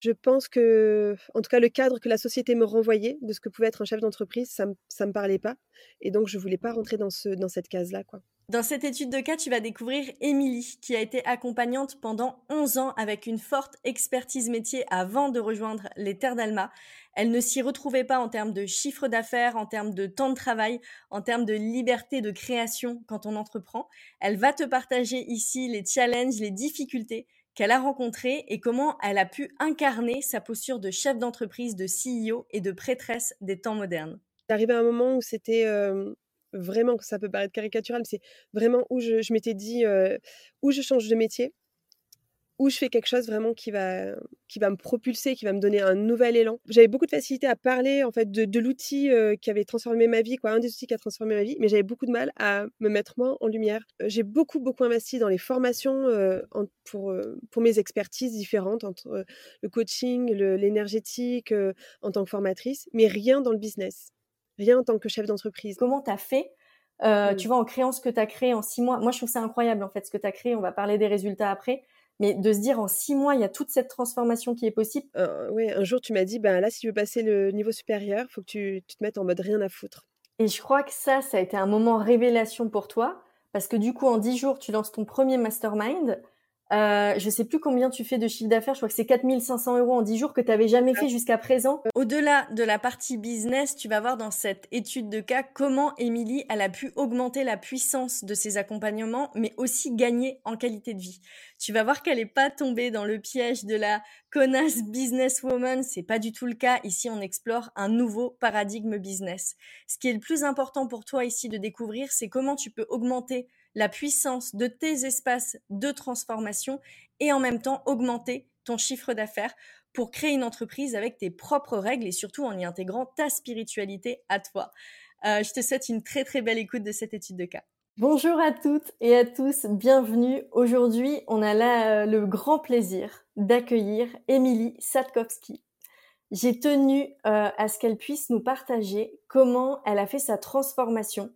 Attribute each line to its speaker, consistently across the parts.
Speaker 1: Je pense que, en tout cas, le cadre que la société me renvoyait de ce que pouvait être un chef d'entreprise, ça ne me parlait pas. Et donc, je voulais pas rentrer dans, ce, dans cette case-là.
Speaker 2: Dans cette étude de cas, tu vas découvrir Émilie, qui a été accompagnante pendant 11 ans avec une forte expertise métier avant de rejoindre les Terres d'Alma. Elle ne s'y retrouvait pas en termes de chiffre d'affaires, en termes de temps de travail, en termes de liberté de création quand on entreprend. Elle va te partager ici les challenges, les difficultés qu'elle a rencontrées et comment elle a pu incarner sa posture de chef d'entreprise, de CEO et de prêtresse des temps modernes.
Speaker 1: Arrivé à un moment où c'était vraiment, ça peut paraître caricatural, mais c'est vraiment où je, m'étais dit, où je change de métier, où je fais quelque chose vraiment qui va, qui va me propulser, qui va me donner un nouvel élan. J'avais beaucoup de facilité à parler en fait de, l'outil qui avait transformé ma vie, quoi, un des outils qui a transformé ma vie, mais j'avais beaucoup de mal à me mettre moi en lumière. J'ai beaucoup beaucoup investi dans les formations pour pour mes expertises différentes entre le coaching, l'énergétique, en tant que formatrice, mais rien dans le business, rien en tant que chef d'entreprise.
Speaker 2: Comment tu as fait mmh. Tu vois, en créant ce que tu as créé en six mois, moi je trouve ça incroyable en fait ce que tu as créé. On va parler des résultats après mais de se dire en six mois, il y a toute cette transformation qui est possible.
Speaker 1: Euh, oui, un jour, tu m'as dit, ben là, si tu veux passer le niveau supérieur, il faut que tu, tu, te mettes en mode rien à foutre.
Speaker 2: Et je crois que ça, ça a été un moment révélation pour toi, parce que du coup, en dix jours, tu lances ton premier mastermind. Euh, je sais plus combien tu fais de chiffre d'affaires, je crois que c'est 4500 euros en 10 jours que tu n'avais jamais fait jusqu'à présent. Au-delà de la partie business, tu vas voir dans cette étude de cas comment Émilie elle a pu augmenter la puissance de ses accompagnements, mais aussi gagner en qualité de vie. Tu vas voir qu'elle n'est pas tombée dans le piège de la connasse businesswoman, c'est pas du tout le cas. Ici, on explore un nouveau paradigme business. Ce qui est le plus important pour toi ici de découvrir, c'est comment tu peux augmenter la puissance de tes espaces de transformation et en même temps augmenter ton chiffre d'affaires pour créer une entreprise avec tes propres règles et surtout en y intégrant ta spiritualité à toi. Euh, je te souhaite une très très belle écoute de cette étude de cas. Bonjour à toutes et à tous, bienvenue. Aujourd'hui, on a le grand plaisir d'accueillir Émilie Satkowski. J'ai tenu euh, à ce qu'elle puisse nous partager comment elle a fait sa transformation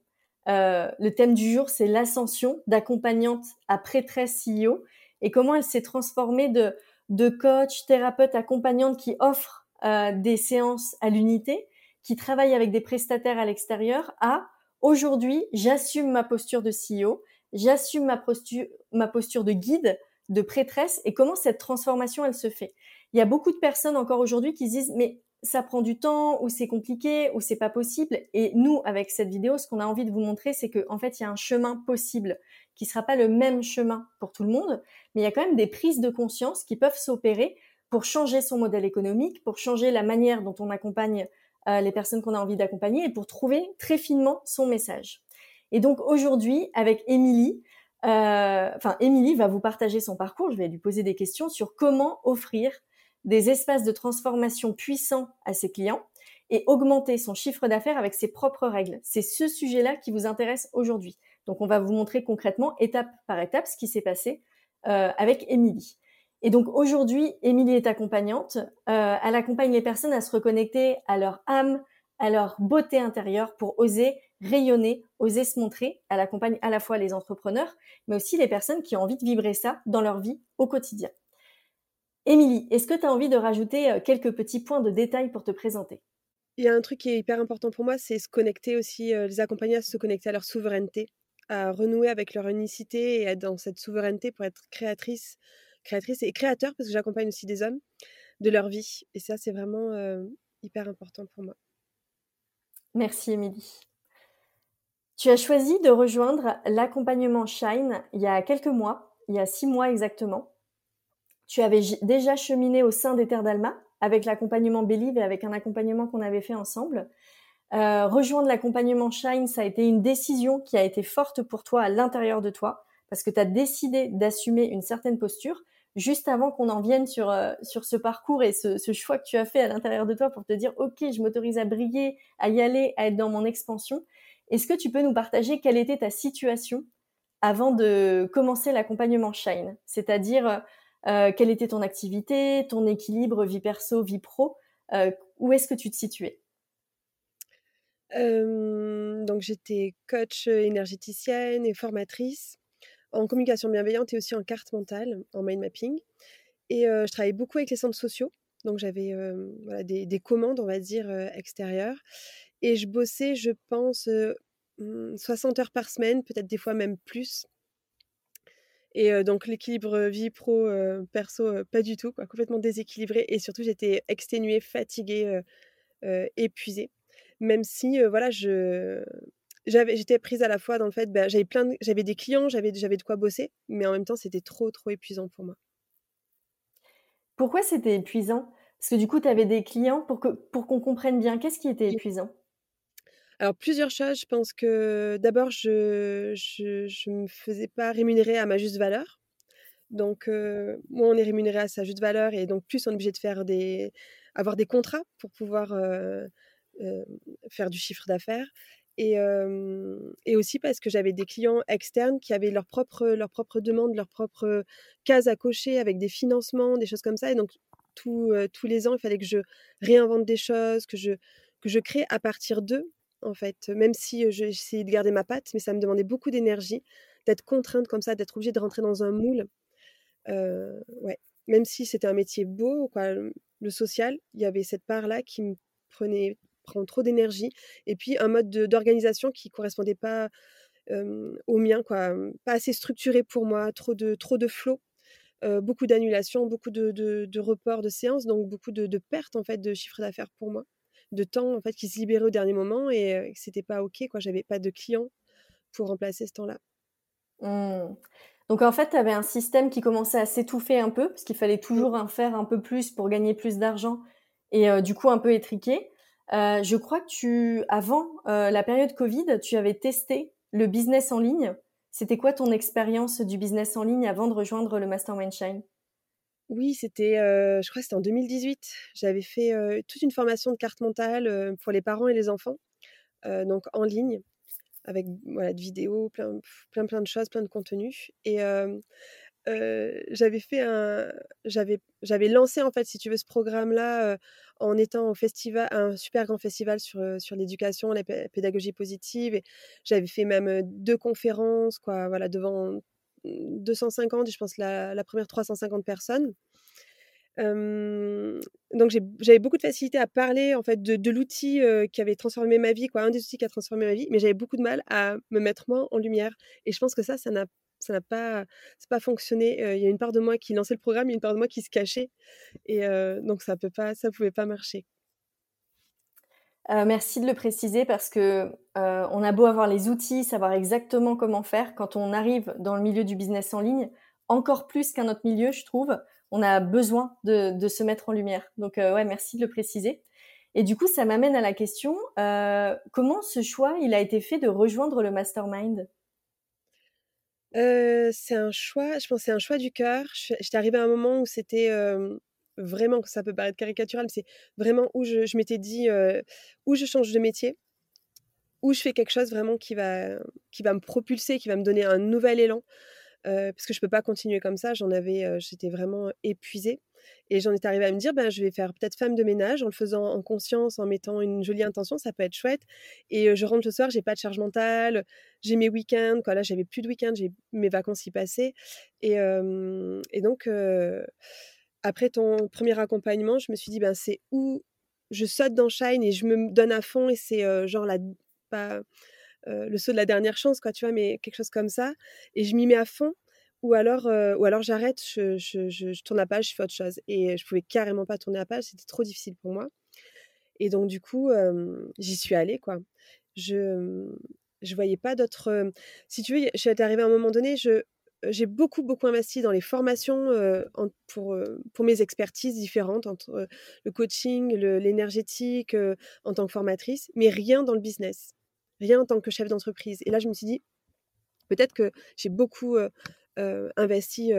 Speaker 2: euh, le thème du jour, c'est l'ascension d'accompagnante à prêtresse CEO et comment elle s'est transformée de, de coach, thérapeute, accompagnante qui offre euh, des séances à l'unité, qui travaille avec des prestataires à l'extérieur, à aujourd'hui, j'assume ma posture de CEO, j'assume ma posture, ma posture de guide, de prêtresse et comment cette transformation, elle se fait. Il y a beaucoup de personnes encore aujourd'hui qui disent, mais ça prend du temps ou c'est compliqué ou c'est pas possible. Et nous, avec cette vidéo, ce qu'on a envie de vous montrer, c'est qu'en en fait, il y a un chemin possible qui sera pas le même chemin pour tout le monde, mais il y a quand même des prises de conscience qui peuvent s'opérer pour changer son modèle économique, pour changer la manière dont on accompagne euh, les personnes qu'on a envie d'accompagner et pour trouver très finement son message. Et donc aujourd'hui, avec Émilie, euh, enfin Émilie va vous partager son parcours. Je vais lui poser des questions sur comment offrir des espaces de transformation puissants à ses clients et augmenter son chiffre d'affaires avec ses propres règles. C'est ce sujet-là qui vous intéresse aujourd'hui. Donc on va vous montrer concrètement, étape par étape, ce qui s'est passé euh, avec Émilie. Et donc aujourd'hui, Émilie est accompagnante. Euh, elle accompagne les personnes à se reconnecter à leur âme, à leur beauté intérieure pour oser rayonner, oser se montrer. Elle accompagne à la fois les entrepreneurs, mais aussi les personnes qui ont envie de vibrer ça dans leur vie au quotidien. Émilie, est-ce que tu as envie de rajouter euh, quelques petits points de détail pour te présenter?
Speaker 1: Il y a un truc qui est hyper important pour moi, c'est se connecter aussi, euh, les accompagner à se connecter à leur souveraineté, à renouer avec leur unicité et être dans cette souveraineté pour être créatrice, créatrice et créateur, parce que j'accompagne aussi des hommes, de leur vie. Et ça, c'est vraiment euh, hyper important pour moi.
Speaker 2: Merci Émilie. Tu as choisi de rejoindre l'accompagnement Shine il y a quelques mois, il y a six mois exactement tu avais déjà cheminé au sein des Terres d'Alma avec l'accompagnement Believe et avec un accompagnement qu'on avait fait ensemble. Euh, rejoindre l'accompagnement Shine, ça a été une décision qui a été forte pour toi à l'intérieur de toi parce que tu as décidé d'assumer une certaine posture juste avant qu'on en vienne sur, euh, sur ce parcours et ce, ce, choix que tu as fait à l'intérieur de toi pour te dire, OK, je m'autorise à briller, à y aller, à être dans mon expansion. Est-ce que tu peux nous partager quelle était ta situation avant de commencer l'accompagnement Shine? C'est-à-dire, euh, quelle était ton activité, ton équilibre vie perso, vie pro euh, Où est-ce que tu te situais?
Speaker 1: Donc j'étais coach énergéticienne et formatrice en communication bienveillante et aussi en carte mentale, en mind mapping. Et je travaillais beaucoup avec les centres sociaux Donc j'avais des, des, commandes, on va dire, extérieures. Et je bossais, je pense, 60 mmh, heures par semaine, peut-être des fois même plus. Et donc l'équilibre vie pro, perso, pas du tout, quoi, complètement déséquilibré. Et surtout, j'étais exténuée, fatiguée, épuisée. Même si, voilà, je j'avais j'étais prise à la fois dans le fait, bah, j'avais plein j'avais des clients, j'avais j'avais de quoi bosser, mais en même temps, c'était trop, trop épuisant pour moi.
Speaker 2: Pourquoi c'était épuisant? Parce que du coup, tu avais des clients pour que pour qu'on comprenne bien, qu'est-ce qui était épuisant?
Speaker 1: Alors plusieurs choses, je pense que d'abord je je je me faisais pas rémunérer à ma juste valeur. Donc heu, moins on est rémunéré à sa juste valeur et donc plus on est obligé de faire des avoir des contrats pour pouvoir, heu heu, faire du chiffre d'affaires et et aussi parce que j'avais des clients externes qui avaient leurs propres leurs propres demandes, leurs propres cases à cocher avec des financements, des choses comme ça et donc tous, tous les ans, il fallait que je réinvente des choses, que je que je crée à partir d'eux en fait. Même si j'essayais de garder ma patte, mais ça me demandait beaucoup d'énergie d'être contrainte comme ça, d'être obligée de rentrer dans un moule. ouais. Même si c'était un métier beau, le social, il y avait cette part-là qui me prenait prend trop d'énergie. Et puis un mode d'organisation qui correspondait pas au mien, quoi, pas assez structuré pour moi, trop de trop de flow. beaucoup d'annulations, beaucoup de, de, reports de séances, donc beaucoup de, de pertes en fait de chiffre d'affaires pour moi de temps en fait qui se libérait au dernier moment et que c'était pas ok quoi. J'avais pas de clients pour remplacer ce temps-là.
Speaker 2: Mmh. donc en fait tu avais un système qui commençait à s'étouffer un peu parce qu'il fallait mmh. toujours en faire un peu plus pour gagner plus d'argent et du coup un peu étriqué. Je crois que tu avant la période Covid tu avais testé le business en ligne. C'était quoi ton expérience du business en ligne avant de rejoindre le Mastermind Shine?
Speaker 1: Oui, c'était, je crois que c'était en 2018. J'avais fait, toute une formation de carte mentale, pour les parents et les enfants, donc en ligne avec voilà, de vidéos, plein plein plein de choses, plein de contenus et j'avais fait un j'avais j'avais lancé en fait, si tu veux, ce programme-là, en étant au festival un super grand festival sur, sur l'éducation, la pédagogie positive et j'avais fait même, deux conférences quoi, voilà, devant 250 et je pense la, la première 350 personnes. donc j'avais beaucoup de facilité à parler en fait de, l'outil qui avait transformé ma vie, quoi, un des outils qui a transformé ma vie, mais j'avais beaucoup de mal à me mettre moi en lumière. Et je pense que ça, ça n'a pas, fonctionné. Il y a une part de moi qui lançait le programme, une part de moi qui se cachait, et donc ça peut pas, ça pouvait pas marcher.
Speaker 2: Euh, merci de le préciser parce que euh, on a beau avoir les outils, savoir exactement comment faire, quand on arrive dans le milieu du business en ligne, encore plus qu'un autre milieu, je trouve, on a besoin de, se mettre en lumière. Donc euh, ouais, merci de le préciser. Et du coup, ça m'amène à la question comment ce choix il a été fait de rejoindre le mastermind?
Speaker 1: C'est un choix, je pense, c'est un choix du cœur. J'étais arrivée à un moment où c'était vraiment, ça peut paraître caricatural, mais c'est vraiment où je, m'étais dit, où je change de métier, où je fais quelque chose vraiment qui va, qui va me propulser, qui va me donner un nouvel élan. parce que je peux pas continuer comme ça. J'en avais, j'étais vraiment épuisée. Et j'en étais arrivée à me dire, ben, je vais faire peut-être femme de ménage en le faisant en conscience, en mettant une jolie intention, ça peut être chouette. Et je rentre le soir, j'ai pas de charge mentale, j'ai mes week-ends, quoi. Là, j'avais plus de week-end, j'ai mes vacances y passaient. Et, et donc, après ton premier accompagnement, je me suis dit, ben, c'est où je saute dans Shine et je me donne à fond et c'est genre la, pas, le saut de la dernière chance, quoi, tu vois, mais quelque chose comme ça. Et je m'y mets à fond ou alors, ou alors j'arrête, je, je, tourne la page, je fais autre chose. Et je pouvais carrément pas tourner la page, c'était trop difficile pour moi. Et donc, du coup, j'y suis allée, quoi. Je je voyais pas d'autres. Si tu veux, je suis arrivée à un moment donné, je, j'ai beaucoup, beaucoup investi dans les formations pour, pour mes expertises différentes, entre le coaching, l'énergétique, en tant que formatrice, mais rien dans le business, rien en tant que chef d'entreprise. Et là, je me suis dit, peut-être que j'ai beaucoup investi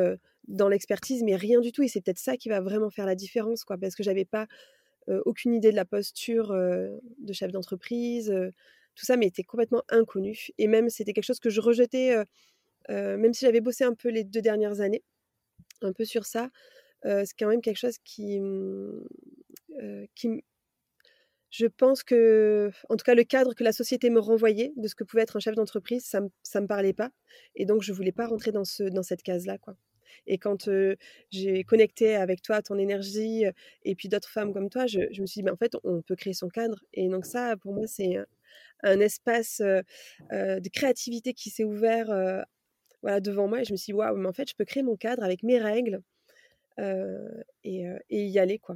Speaker 1: dans l'expertise, mais rien du tout. Et c'est peut-être ça qui va vraiment faire la différence, quoi, parce que j'avais pas aucune idée de la posture de chef d'entreprise. tout ça m'était complètement inconnu. Et même, c'était quelque chose que je rejetais même si j'avais bossé un peu les deux dernières années, un peu sur ça, c'est quand même quelque chose qui, mmh, qui je pense que, en tout cas, le cadre que la société me renvoyait de ce que pouvait être un chef d'entreprise, ça ne me, parlait pas. Et donc, je ne voulais pas rentrer dans, ce, dans cette case-là. Quoi. Et quand j'ai connecté avec toi, ton énergie, et puis d'autres femmes comme toi, je, me suis dit, mais en fait, on peut créer son cadre. Et donc ça, pour moi, c'est un, espace de créativité qui s'est ouvert voilà, devant moi. Et je me suis dit, waouh, mais en fait, je peux créer mon cadre avec mes règles et, y aller, quoi.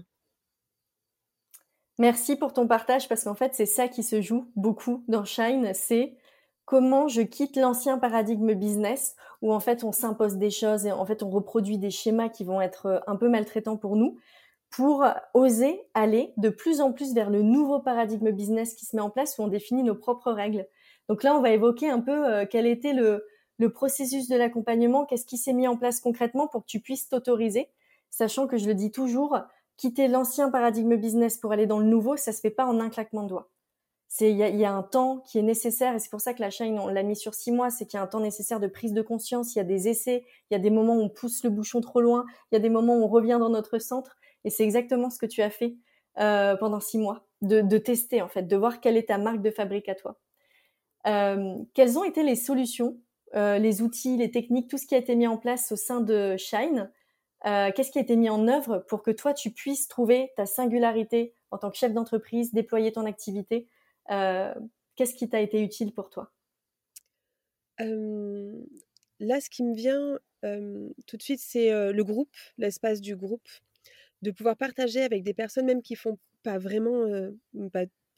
Speaker 2: Merci pour ton partage parce qu'en fait, c'est ça qui se joue beaucoup dans Shine, c'est comment je quitte l'ancien paradigme business où en fait on s'impose des choses et en fait on reproduit des schémas qui vont être un peu maltraitants pour nous pour oser aller de plus en plus vers le nouveau paradigme business qui se met en place où on définit nos propres règles. Donc là, on va évoquer un peu quel était le, le processus de l'accompagnement, qu'est-ce qui s'est mis en place concrètement pour que tu puisses t'autoriser, sachant que je le dis toujours, quitter l'ancien paradigme business pour aller dans le nouveau, ça se fait pas en un claquement de doigts. C'est il y a, un temps qui est nécessaire et c'est pour ça que la chaîne on l'a mis sur six mois c'est qu'il y a un temps nécessaire de prise de conscience il y a des essais il y a des moments où on pousse le bouchon trop loin il y a des moments où on revient dans notre centre et c'est exactement ce que tu as fait euh, pendant six mois de, de, tester en fait de voir quelle est ta marque de fabrique à toi. Euh, quelles ont été les solutions les outils les techniques tout ce qui a été mis en place au sein de Shine. Euh, qu'est-ce qui a été mis en œuvre pour que toi tu puisses trouver ta singularité en tant que chef d'entreprise déployer ton activité euh, qu'est-ce qui t'a été utile pour toi?
Speaker 1: Là, ce qui me vient tout de suite, c'est le groupe, l'espace du groupe, de pouvoir partager avec des personnes même qui font pas vraiment,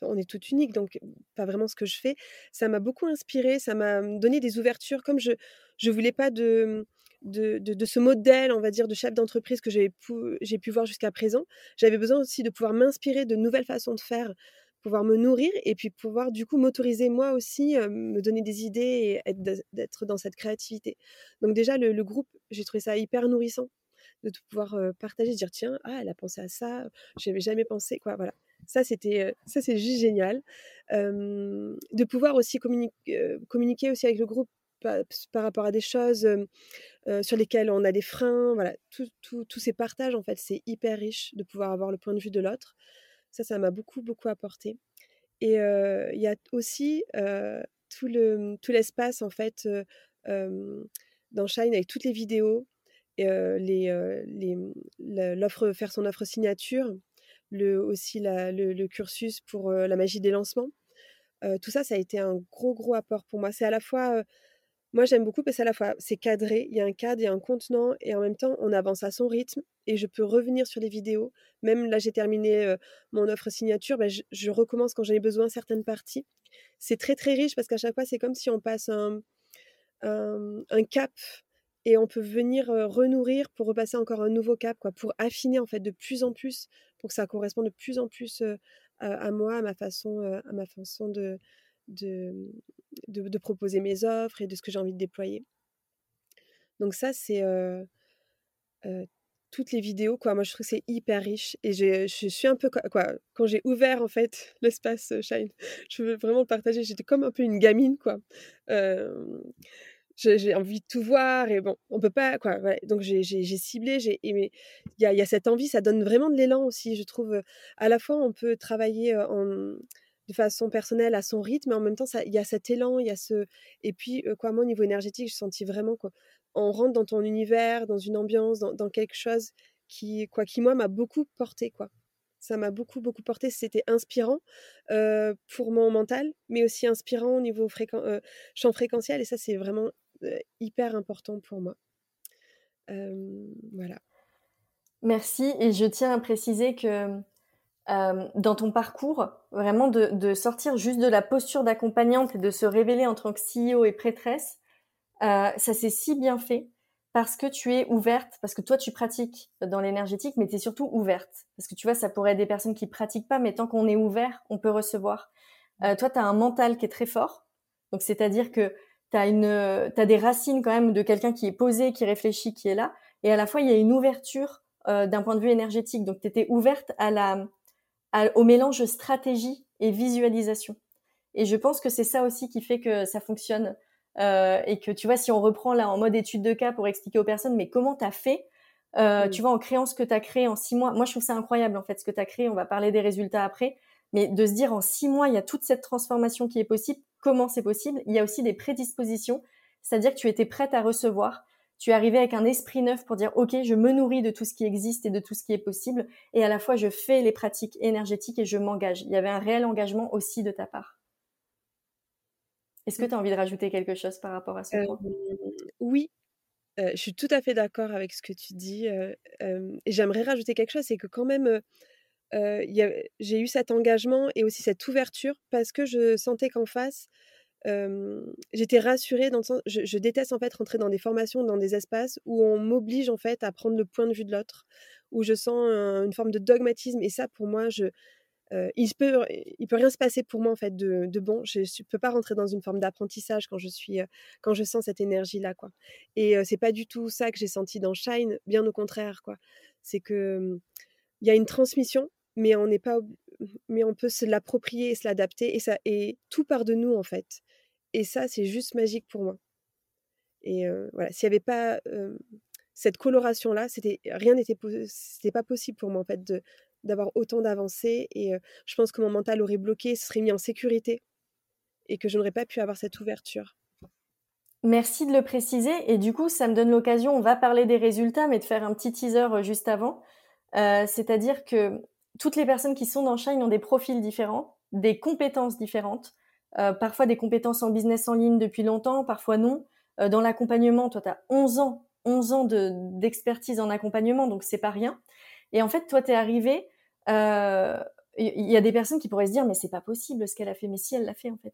Speaker 1: on est toutes uniques, donc pas vraiment ce que je fais. Ça m'a beaucoup inspiré, ça m'a donné des ouvertures, comme je je voulais pas de de, de, ce modèle, on va dire, de chef d'entreprise que j'ai pu, pu voir jusqu'à présent. J'avais besoin aussi de pouvoir m'inspirer de nouvelles façons de faire, pouvoir me nourrir et puis pouvoir du coup m'autoriser moi aussi, me donner des idées et d'être dans cette créativité. Donc déjà le, groupe, j'ai trouvé ça hyper nourrissant de pouvoir partager, de dire tiens, ah elle a pensé à ça, j'avais jamais pensé quoi, voilà. Ça c'était ça c'est juste génial. de pouvoir aussi communiquer, communiquer aussi avec le groupe par, rapport à des choses sur lesquelles on a des freins, voilà, tous ces partages en fait c'est hyper riche de pouvoir avoir le point de vue de l'autre. Ça, ça m'a beaucoup, beaucoup apporté. Et il y a aussi tout, le, tout l'espace, en fait, dans Shine, avec toutes les vidéos, et, les, l'offre, faire son offre signature, aussi le, cursus pour la magie des lancements. tout ça, ça a été un gros, gros apport pour moi. C'est à la fois moi, j'aime beaucoup parce qu'à la fois, c'est cadré, il y a un cadre, il y a un contenant, et en même temps, on avance à son rythme, et je peux revenir sur les vidéos. Même là, j'ai terminé mon offre signature, bah, je, recommence quand j'en ai besoin certaines parties. C'est très, très riche parce qu'à chaque fois, c'est comme si on passe un, un, cap et on peut venir renourrir pour repasser encore un nouveau cap, quoi, pour affiner en fait de plus en plus, pour que ça corresponde de plus en plus à, moi, à ma façon, à ma façon de, de, de, proposer mes offres et de ce que j'ai envie de déployer. Donc ça, c'est toutes les vidéos. Quoi. Moi, je trouve que c'est hyper riche. Et je, je suis un peu... Quoi, quand j'ai ouvert, en fait, l'espace Shine, je veux vraiment le partager. J'étais comme un peu une gamine, quoi. J'ai envie de tout voir et bon, on peut pas quoi. Donc j'ai ciblé, j'ai aimé. Il y a, y a, cette envie, ça donne vraiment de l'élan aussi. Je trouve à la fois on peut travailler de façon personnelle à son rythme, mais en même temps, il y a cet élan, il y a ce. Et puis, quoi, moi, au niveau énergétique, je sentis vraiment quoi. On rentre dans ton univers, dans une ambiance, dans, quelque chose qui, quoi, qui moi, m'a beaucoup porté, quoi. Ça m'a beaucoup, beaucoup porté. C'était inspirant pour mon mental, mais aussi inspirant au niveau fréquent, champ fréquentiel. Et ça, c'est vraiment hyper important pour moi. voilà.
Speaker 2: Merci. Et je tiens à préciser que euh, dans ton parcours, vraiment de, sortir juste de la posture d'accompagnante et de se révéler en tant que CEO et prêtresse, euh, ça s'est si bien fait parce que tu es ouverte, parce que toi tu pratiques dans l'énergétique, mais tu es surtout ouverte. Parce que tu vois, ça pourrait être des personnes qui pratiquent pas, mais tant qu'on est ouvert, on peut recevoir. Euh, toi, tu as un mental qui est très fort. Donc, c'est-à-dire que tu as, une, as des racines quand même de quelqu'un qui est posé, qui réfléchit, qui est là. Et à la fois, il y a une ouverture d'un point de vue énergétique. Donc, tu étais ouverte à la, au mélange stratégie et visualisation. Et je pense que c'est ça aussi qui fait que ça fonctionne. Euh, et que tu vois, si on reprend là en mode étude de cas pour expliquer aux personnes, mais comment tu as fait, euh, tu vois, en créant ce que tu as créé en six mois. Moi, je trouve ça incroyable en fait ce que tu as créé. On va parler des résultats après. Mais de se dire en six mois, il y a toute cette transformation qui est possible. Comment c'est possible Il y a aussi des prédispositions, c'est-à-dire que tu étais prête à recevoir. tu es arrivé avec un esprit neuf pour dire, OK, je me nourris de tout ce qui existe et de tout ce qui est possible. Et à la fois, je fais les pratiques énergétiques et je m'engage. Il y avait un réel engagement aussi de ta part. Est-ce que tu as envie de rajouter quelque chose par rapport à ce point?
Speaker 1: Oui, je suis tout à fait d'accord avec ce que tu dis. et j'aimerais rajouter quelque chose, c'est que quand même, j'ai eu cet engagement et aussi cette ouverture parce que je sentais qu'en face, j'étais rassurée je, déteste en fait rentrer dans des formations, dans des espaces où on m'oblige en fait à prendre le point de vue de l'autre, où je sens une forme de dogmatisme. Et ça, pour moi, il peut, il peut rien se passer pour moi en fait de, bon. Je ne peux pas rentrer dans une forme d'apprentissage quand je sens cette énergie là. Et c'est pas du tout ça que j'ai senti dans Shine, bien au contraire. C'est que il y a une transmission, mais on n'est pas, mais on peut se l'approprier et se l'adapter et ça et tout part de nous en fait. Et ça, c'est juste magique pour moi. Et voilà, s'il n'y avait pas cette coloration-là, c'était rien n'était c'était pas possible pour moi en fait de d'avoir autant d'avancées. Et je pense que mon mental aurait bloqué, se serait mis en sécurité et que je n'aurais pas pu avoir cette ouverture.
Speaker 2: Merci de le préciser. Et du coup, ça me donne l'occasion, on va parler des résultats, mais de faire un petit teaser juste avant. C'est-à-dire que toutes les personnes qui sont dans Shine ont des profils différents, des compétences différentes. Euh, parfois des compétences en business en ligne depuis longtemps, parfois non. Euh, dans l'accompagnement, toi, tu as 11 ans, 11 ans d'expertise en accompagnement, donc c'est pas rien. Et en fait, toi, tu es arrivé, il euh, y, a des personnes qui pourraient se dire, mais c'est pas possible ce qu'elle a fait, mais si elle l'a fait, en fait.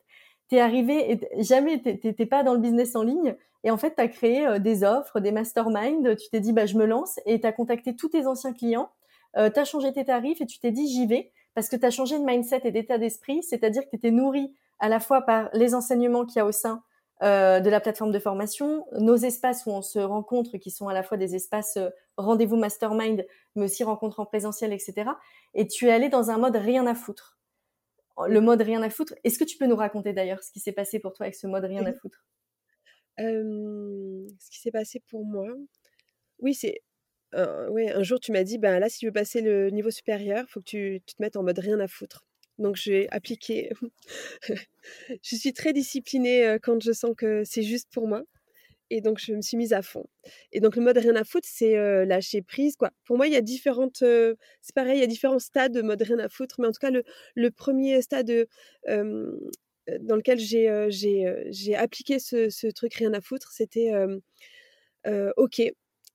Speaker 2: T'es arrivé, et jamais, t'étais pas dans le business en ligne, et en fait, tu as créé des offres, des masterminds, tu t'es dit, bah, je me lance, et tu as contacté tous tes anciens clients, euh, tu as changé tes tarifs, et tu t'es dit, j'y vais, parce que tu as changé de mindset et d'état d'esprit, c'est-à-dire que tu étais nourri à la fois par les enseignements qu'il y a au sein euh, de la plateforme de formation, nos espaces où on se rencontre, qui sont à la fois des espaces euh, rendez-vous mastermind, mais aussi rencontres en présentiel, etc. Et tu es allé dans un mode rien à foutre. Le mode rien à foutre. Est-ce que tu peux nous raconter d'ailleurs ce qui s'est passé pour toi avec ce mode rien à foutre?
Speaker 1: Ce qui s'est passé pour moi, oui, c'est ouais, un jour tu m'as dit, ben là, si tu veux passer le niveau supérieur, faut que tu, te mettes en mode rien à foutre. Donc, j'ai appliqué. je suis très disciplinée quand je sens que c'est juste pour moi. Et donc, je me suis mise à fond. Et donc, le mode rien à foutre, c'est lâcher prise. Quoi. Pour moi, il y a différentes. c'est pareil, il y a différents stades de mode rien à foutre. Mais en tout cas, le, premier stade dans lequel j'ai, j'ai, appliqué ce, ce, truc rien à foutre, c'était OK,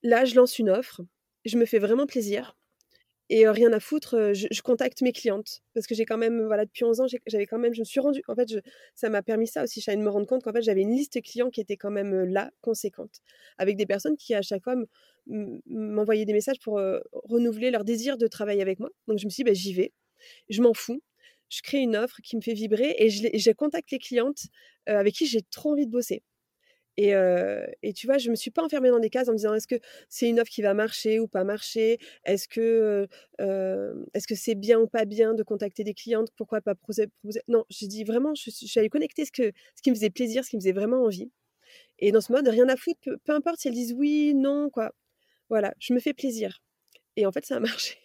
Speaker 1: là, je lance une offre. Je me fais vraiment plaisir. Et rien à foutre, je, contacte mes clientes parce que j'ai quand même, voilà, depuis 11 ans, j'avais quand même, je me suis rendu, en fait, ça m'a permis ça aussi, de me rendre compte qu'en fait, j'avais une liste clients qui était quand même là, conséquente, avec des personnes qui à chaque fois m'envoyaient des messages pour renouveler leur désir de travailler avec moi. Donc je me suis dit, bah, j'y vais, je m'en fous, je crée une offre qui me fait vibrer et je, je contacte les clientes avec qui j'ai trop envie de bosser. Et, et, tu vois, je me suis pas enfermée dans des cases en me disant est-ce que c'est une offre qui va marcher ou pas marcher? Est-ce que est-ce que c'est bien ou pas bien de contacter des clientes? Pourquoi pas proposer, Non, j'ai dit vraiment, je, suis allée connecter ce, que, ce qui me faisait plaisir, ce qui me faisait vraiment envie. Et dans ce mode, rien à foutre, peu, importe si elles disent oui, non, quoi. Voilà, je me fais plaisir. Et en fait, ça a marché.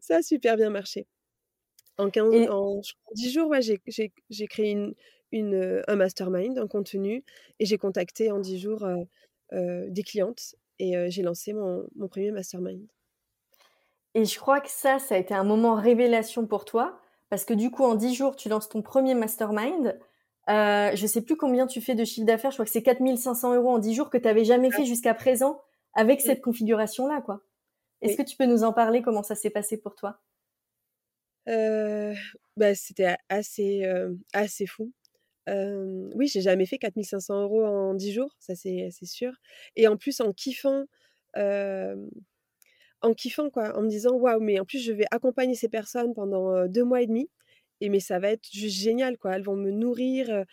Speaker 1: ça a super bien marché. En, 15, en 10 jours, ouais, j'ai créé une, une, un mastermind, un contenu, et j'ai contacté en 10 jours des clientes et j'ai lancé mon, mon, premier mastermind.
Speaker 2: Et je crois que ça, ça a été un moment révélation pour toi, parce que du coup, en 10 jours, tu lances ton premier mastermind. Euh, je sais plus combien tu fais de chiffre d'affaires, je crois que c'est 4500 euros en 10 jours que tu n'avais jamais fait jusqu'à présent avec cette configuration-là. quoi. Est-ce que tu peux nous en parler, comment ça s'est passé pour toi?
Speaker 1: Euh, bah, C'était assez, assez fou oui, j'ai jamais fait 4500 euros en 10 jours, ça c'est sûr. Et en plus, en kiffant, en kiffant quoi, en me disant waouh, mais en plus, je vais accompagner ces personnes pendant deux mois et demi. Et mais ça va être juste génial quoi. Elles vont me nourrir,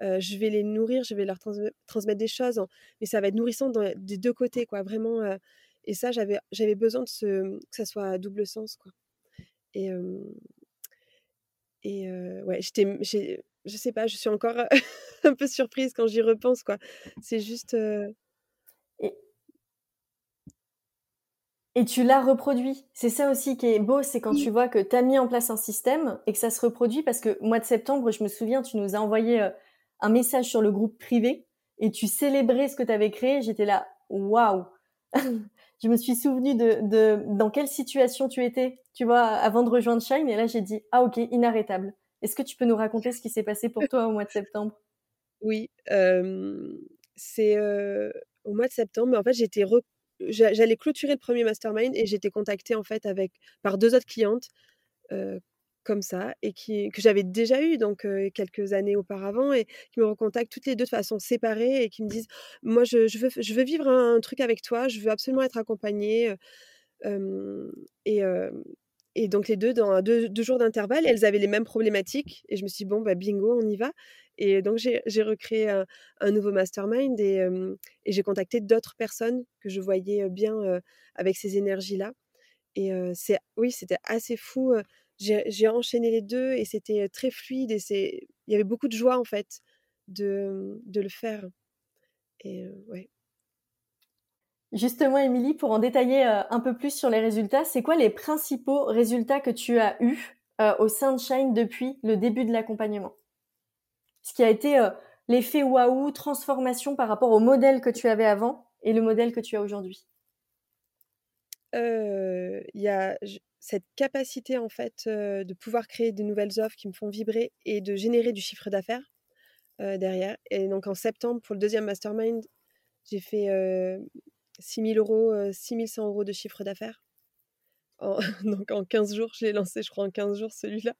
Speaker 1: je vais les nourrir, je vais leur transmettre des choses. Mais ça va être nourrissant des deux côtés quoi, vraiment. et ça, j'avais besoin de ce, que ça soit à double sens quoi. Et, et ouais, j'étais je sais pas, je suis encore un peu surprise quand j'y repense, quoi. C'est juste.
Speaker 2: Et... Et tu l'as reproduit. C'est ça aussi qui est beau, c'est quand tu vois que tu as mis en place un système et que ça se reproduit parce que mois de septembre, je me souviens, tu nous as envoyé un message sur le groupe privé et tu célébrais ce que tu avais créé. J'étais là, waouh je me suis souvenu de, de, dans quelle situation tu étais, tu vois, avant de rejoindre Shine. Et là, j'ai dit, ah ok, inarrêtable. Est-ce que tu peux nous raconter ce qui s'est passé pour toi au mois de septembre?
Speaker 1: Oui, c'est au mois de septembre. En fait, j'étais j'allais clôturer le premier mastermind et j'étais contactée en fait avec par deux autres clientes comme ça et qui, que j'avais déjà eu donc quelques années auparavant et qui me recontactent toutes les deux de façon séparée et qui me disent moi je, veux, je veux vivre un, truc avec toi je veux absolument être accompagnée et, et donc les deux dans deux, jours d'intervalle elles avaient les mêmes problématiques et je me suis dit bon bah bingo on y va et donc j'ai recréé un, nouveau mastermind et, j'ai contacté d'autres personnes que je voyais bien avec ces énergies là et oui c'était assez fou j'ai enchaîné les deux et c'était très fluide et il y avait beaucoup de joie en fait de, de le faire. Et ouais.
Speaker 2: Justement, Émilie, pour en détailler un peu plus sur les résultats, c'est quoi les principaux résultats que tu as eus au Sunshine depuis le début de l'accompagnement? Ce qui a été l'effet waouh, transformation par rapport au modèle que tu avais avant et le modèle que tu as aujourd'hui?
Speaker 1: Il y a, cette capacité en fait de pouvoir créer de nouvelles offres qui me font vibrer et de générer du chiffre d'affaires derrière. Et donc en septembre, pour le deuxième mastermind, j'ai fait 6 000 euros, 6 100 euros de chiffre d'affaires. donc en 15 jours, je l'ai lancé, je crois, en 15 jours celui-là.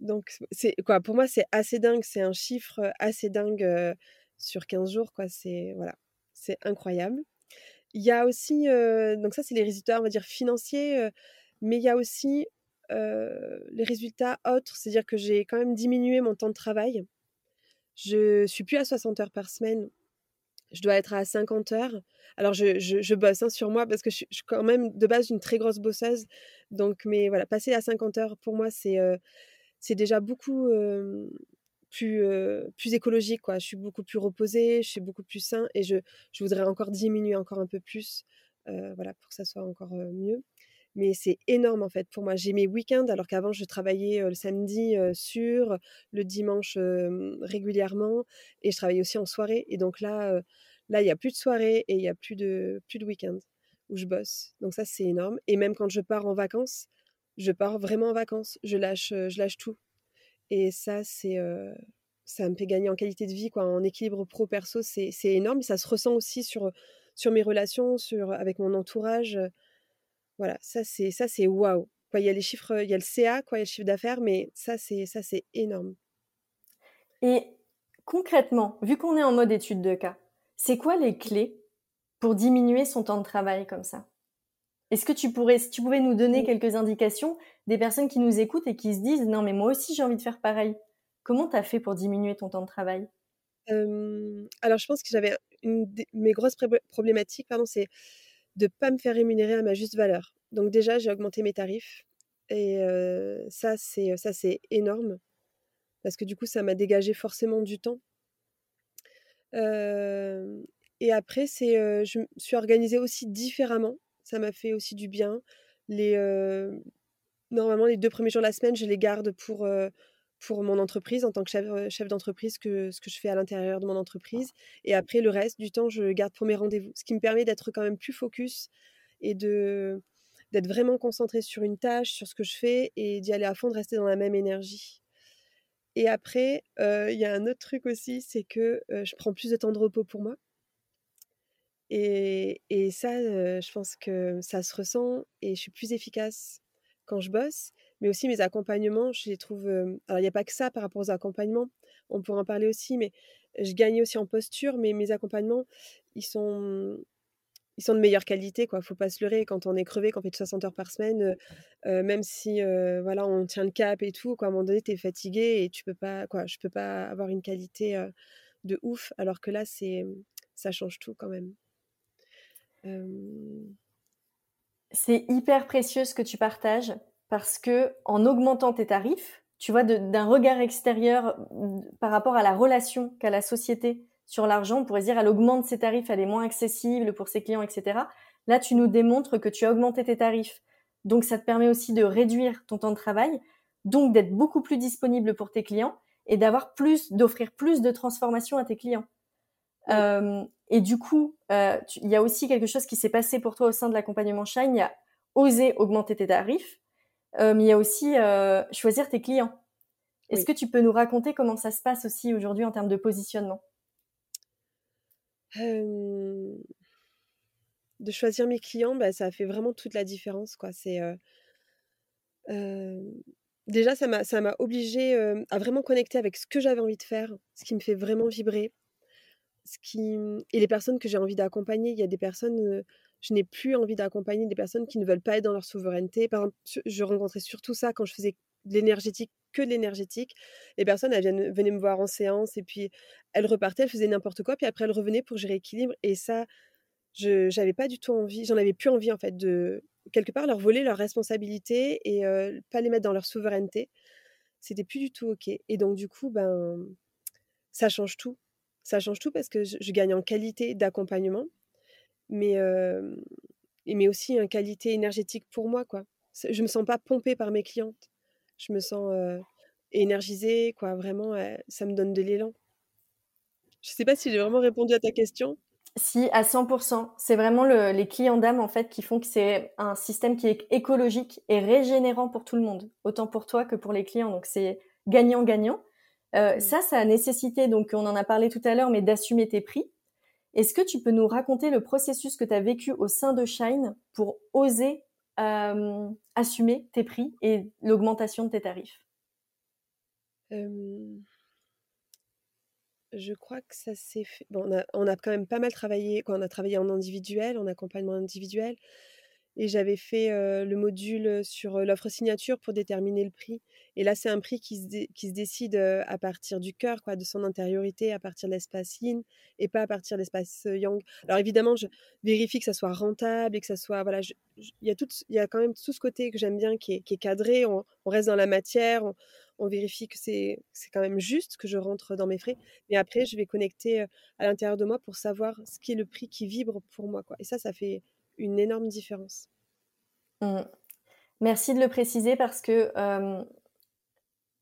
Speaker 1: donc c'est quoi pour moi c'est assez dingue, c'est un chiffre assez dingue sur 15 jours quoi, c'est voilà, c'est incroyable. Il y a aussi, donc ça c'est les résultats, on va dire financiers, mais il y a aussi les résultats autres, c'est-à-dire que j'ai quand même diminué mon temps de travail. Je suis plus à 60 heures par semaine, je dois être à 50 heures. Alors je, je, bosse hein, sur moi parce que je, suis quand même de base une très grosse bosseuse, donc mais voilà, passer à 50 heures pour moi c'est c'est déjà beaucoup plus, plus écologique. Quoi. Je suis beaucoup plus reposée, je suis beaucoup plus sain et je, je voudrais encore diminuer encore un peu plus voilà, pour que ça soit encore mieux. Mais c'est énorme en fait pour moi. J'ai mes week-ends alors qu'avant je travaillais le samedi sur, le dimanche régulièrement et je travaillais aussi en soirée. Et donc là, là il n'y a plus de soirée et il n'y a plus de, plus de week-end où je bosse. Donc ça c'est énorme. Et même quand je pars en vacances, je pars vraiment en vacances. Je lâche, je lâche tout. Et ça, c'est, ça me fait gagner en qualité de vie, quoi, en équilibre pro-perso, c'est, énorme. ça se ressent aussi sur, sur mes relations, sur, avec mon entourage. Voilà, ça, c'est, ça, c'est waouh. Il y a les chiffres, il y a le CA, quoi, il y a le chiffre d'affaires, mais ça, c'est, ça, c'est énorme.
Speaker 2: Et concrètement, vu qu'on est en mode étude de cas, c'est quoi les clés pour diminuer son temps de travail comme ça? Est-ce que tu pourrais, si tu pouvais nous donner quelques indications des personnes qui nous écoutent et qui se disent non mais moi aussi j'ai envie de faire pareil. Comment tu as fait pour diminuer ton temps de travail?
Speaker 1: Alors je pense que j'avais une mes grosses problématiques, pardon, c'est de pas me faire rémunérer à ma juste valeur. Donc déjà j'ai augmenté mes tarifs et ça c'est ça c'est énorme parce que du coup ça m'a dégagé forcément du temps. et après c'est je me suis organisée aussi différemment ça m'a fait aussi du bien. Les, normalement, les deux premiers jours de la semaine, je les garde pour, pour mon entreprise en tant que chef, chef d'entreprise, que, ce que je fais à l'intérieur de mon entreprise. Et après, le reste du temps, je garde pour mes rendez-vous. Ce qui me permet d'être quand même plus focus et de d'être vraiment concentré sur une tâche, sur ce que je fais et d'y aller à fond, de rester dans la même énergie. Et après, il y a un autre truc aussi, c'est que je prends plus de temps de repos pour moi. Et, ça, je pense que ça se ressent et je suis plus efficace quand je bosse. Mais aussi mes accompagnements, je les trouve... alors, il n'y a pas que ça par rapport aux accompagnements. On pourrait en parler aussi, mais je gagne aussi en posture. Mais mes accompagnements, ils sont, ils sont de meilleure qualité. Ne faut pas se leurrer. Quand on est crevé, quand on fait 60 heures par semaine, même si voilà, on tient le cap et tout, quoi, à un moment donné, tu es fatigué et tu peux pas, quoi, je peux pas avoir une qualité de ouf. Alors que là, c'est ça change tout quand même.
Speaker 2: C'est hyper précieux ce que tu partages parce que en augmentant tes tarifs, tu vois, d'un regard extérieur par rapport à la relation qu'a la société sur l'argent, on pourrait dire elle augmente ses tarifs, elle est moins accessible pour ses clients, etc. Là, tu nous démontres que tu as augmenté tes tarifs. Donc, ça te permet aussi de réduire ton temps de travail, donc d'être beaucoup plus disponible pour tes clients et d'avoir plus, d'offrir plus de transformation à tes clients. et du coup, il y a aussi quelque chose qui s'est passé pour toi au sein de l'accompagnement Shine. Il y a oser augmenter tes tarifs, mais il y a aussi choisir tes clients. Est-ce que tu peux nous raconter comment ça se passe aussi aujourd'hui en termes de positionnement?
Speaker 1: De choisir mes clients, bah, ça fait vraiment toute la différence. Quoi. C'est, déjà, ça m'a, ça m'a obligée à vraiment connecter avec ce que j'avais envie de faire, ce qui me fait vraiment vibrer. Ce qui... Et les personnes que j'ai envie d'accompagner, il y a des personnes, je n'ai plus envie d'accompagner des personnes qui ne veulent pas être dans leur souveraineté. Par exemple, je rencontrais surtout ça quand je faisais de l'énergétique, que de l'énergétique. Les personnes, elles viennent, venaient me voir en séance et puis elles repartaient, elles faisaient n'importe quoi, puis après elles revenaient pour gérer l'équilibre. Et ça, je n'avais pas du tout envie, j'en avais plus envie en fait de quelque part leur voler leur responsabilité et pas les mettre dans leur souveraineté. C'était plus du tout ok. Et donc du coup, ben ça change tout. Ça change tout parce que je, gagne en qualité d'accompagnement, mais mais aussi en qualité énergétique pour moi quoi. Je me sens pas pompée par mes clientes. Je me sens énergisée quoi. Vraiment, ça me donne de l'élan. Je sais pas si j'ai vraiment répondu à ta question.
Speaker 2: Si, à 100%. C'est vraiment les clients d'âme, en fait, qui font que c'est un système qui est écologique et régénérant pour tout le monde, autant pour toi que pour les clients. Donc, c'est gagnant-gagnant. Euh, mmh. Ça, ça a nécessité, donc on en a parlé tout à l'heure, mais d'assumer tes prix. Est-ce que tu peux nous raconter le processus que tu as vécu au sein de Shine pour oser euh, assumer tes prix et l'augmentation de tes tarifs?
Speaker 1: Je crois que ça s'est fait. On a, quand même pas mal travaillé. On a travaillé en individuel, en accompagnement individuel. Et j'avais fait le module sur l'offre signature pour déterminer le prix. Et là, c'est un prix qui se, qui se décide à partir du cœur, quoi, de son intériorité, à partir de l'espace yin et pas à partir de l'espace yang. Alors évidemment, je vérifie que ça soit rentable et que ça soit. Voilà, il y, a tout, y a quand même tout ce côté que j'aime bien qui est, qui est cadré. On, reste dans la matière, on, on vérifie que c'est quand même juste que je rentre dans mes frais. Mais après, je vais connecter à l'intérieur de moi pour savoir ce qui est le prix qui vibre pour moi. Quoi. Et ça, ça fait une énorme différence.
Speaker 2: Mmh. Merci de le préciser parce que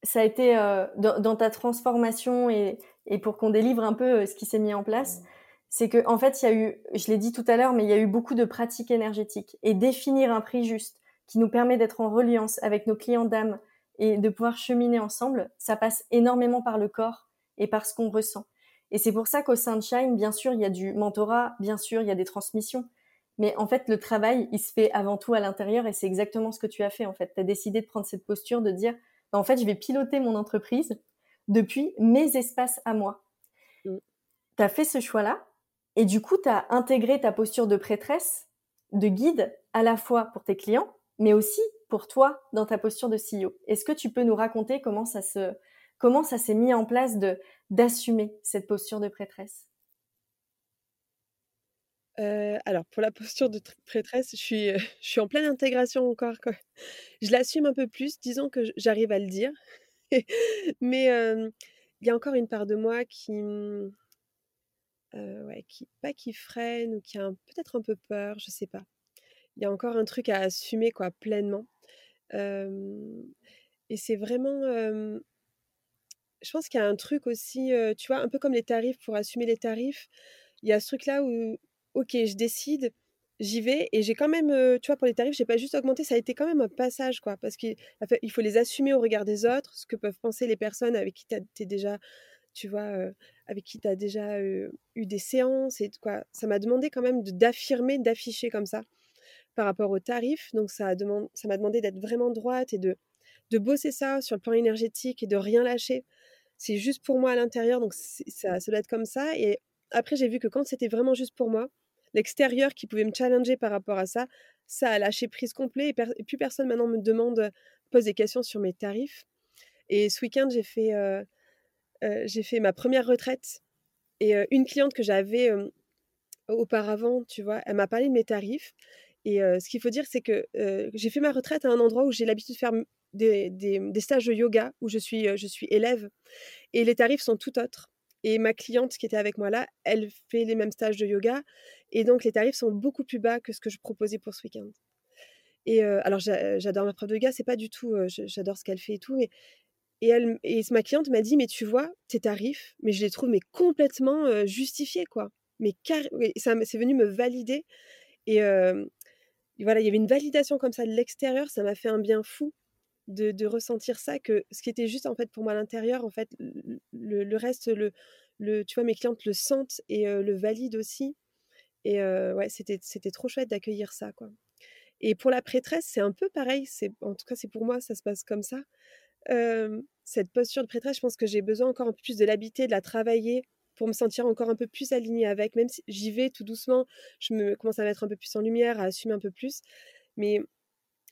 Speaker 2: ça a été dans, ta transformation et, et pour qu'on délivre un peu ce qui s'est mis en place. C'est que en fait, il y a eu, je l'ai dit tout à l'heure, mais il y a eu beaucoup de pratiques énergétiques et définir un prix juste qui nous permet d'être en reliance avec nos clients d'âme, et de pouvoir cheminer ensemble, ça passe énormément par le corps et par ce qu'on ressent. Et c'est pour ça qu'au sein de Shine, bien sûr, il y a du mentorat, bien sûr, il y a des transmissions. Mais en fait, le travail, il se fait avant tout à l'intérieur et c'est exactement ce que tu as fait. En fait, tu as décidé de prendre cette posture de dire, bah, en fait, je vais piloter mon entreprise depuis mes espaces à moi. Mm. Tu as fait ce choix-là et du coup, tu as intégré ta posture de prêtresse, de guide, à la fois pour tes clients, mais aussi pour toi dans ta posture de CEO. Est-ce que tu peux nous raconter comment ça se comment ça s'est mis en place de d'assumer cette posture de prêtresse?
Speaker 1: Euh, alors pour la posture de prêtresse, je suis, euh, je suis en pleine intégration encore. Quoi. Je l'assume un peu plus, disons que j'arrive à le dire. Mais il y a encore une part de moi qui, euh, ouais, qui pas qui freine ou qui a peut-être un peu peur, je sais pas. Il y a encore un truc à assumer quoi pleinement et c'est vraiment, je pense qu'il y a un truc aussi, tu vois, un peu comme les tarifs, pour assumer les tarifs, il y a ce truc-là où, ok, je décide, j'y vais, et j'ai quand même, tu vois, pour les tarifs, j'ai pas juste augmenté, ça a été quand même un passage, quoi, parce qu'il faut les assumer au regard des autres, ce que peuvent penser les personnes avec qui tu es déjà, tu vois, avec qui tu as déjà eu des séances, et quoi. Ça m'a demandé quand même d'affirmer, d'afficher comme ça par rapport aux tarifs. Donc, ça m'a demandé d'être vraiment droite et de, bosser ça sur le plan énergétique et de rien lâcher. C'est juste pour moi à l'intérieur, donc ça doit être comme ça. Et après, j'ai vu que quand c'était vraiment juste pour moi, l'extérieur qui pouvait me challenger par rapport à ça, ça a lâché prise complet. Et, plus personne maintenant me demande, pose des questions sur mes tarifs. Et ce week-end, j'ai fait, euh, euh, fait ma première retraite. Et euh, une cliente que j'avais auparavant, tu vois, elle m'a parlé de mes tarifs. Et ce qu'il faut dire, c'est que j'ai fait ma retraite à un endroit où j'ai l'habitude de faire des, des, stages de yoga, où je suis, je suis élève, et les tarifs sont tout autres. Et ma cliente qui était avec moi là, elle fait les mêmes stages de yoga, et donc les tarifs sont beaucoup plus bas que ce que je proposais pour ce week-end. Et alors j'adore ma prof de yoga, c'est pas du tout, j'adore ce qu'elle fait et tout, mais Et, elle, et ma cliente m'a dit, mais tu vois, tes tarifs, mais je les trouve mais complètement justifiés, quoi. Mais ça c'est venu me valider. Et, voilà, il y avait une validation comme ça de l'extérieur, ça m'a fait un bien fou de, ressentir ça, que ce qui était juste en fait pour moi à l'intérieur, en fait, le, reste, le, le, tu vois, mes clientes le sentent et le valident aussi. Et ouais, c'était, trop chouette d'accueillir ça, quoi. Et pour la prêtresse, c'est un peu pareil. C'est, en tout cas, c'est pour moi, ça se passe comme ça. cette posture de prêtresse, je pense que j'ai besoin encore un peu plus de l'habiter, de la travailler pour me sentir encore un peu plus alignée avec. Même si j'y vais tout doucement, je me commence à mettre un peu plus en lumière, à assumer un peu plus. Mais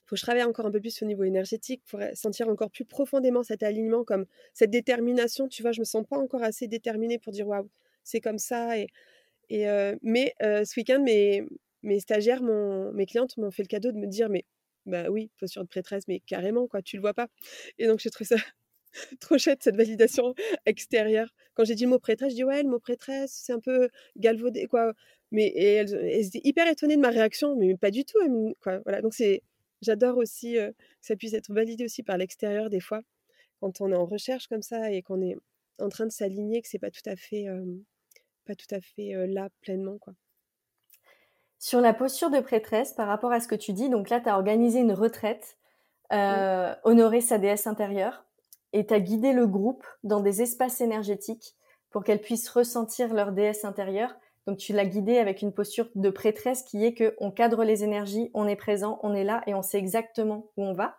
Speaker 1: faut que je travaille encore un peu plus au niveau énergétique pour sentir encore plus profondément cet alignement, comme cette détermination. Tu vois, je me sens pas encore assez déterminée pour dire waouh, c'est comme ça. Et, et mais ce week-end, mes, mes stagiaires, mes clientes m'ont fait le cadeau de me dire mais bah oui, posture de prêtresse, mais carrément quoi, tu le vois pas. Et donc j'ai trouvé ça trop chouette cette validation extérieure. Quand j'ai dit le mot prêtresse, je dis ouais, le mot prêtresse, c'est un peu galvaudé quoi. Mais et elles, étaient hyper étonnées de ma réaction, mais pas du tout. Voilà. Donc c'est, j'adore aussi que ça puisse être validé aussi par l'extérieur des fois, quand on est en recherche comme ça et qu'on est en train de s'aligner, que c'est pas tout à fait, pas tout à fait là pleinement quoi.
Speaker 2: Sur la posture de prêtresse, par rapport à ce que tu dis, donc là, tu as organisé une retraite, euh, honorer sa déesse intérieure, et tu as guidé le groupe dans des espaces énergétiques pour qu'elles puissent ressentir leur déesse intérieure. Donc tu l'as guidé avec une posture de prêtresse qui est que on cadre les énergies, on est présent, on est là et on sait exactement où on va.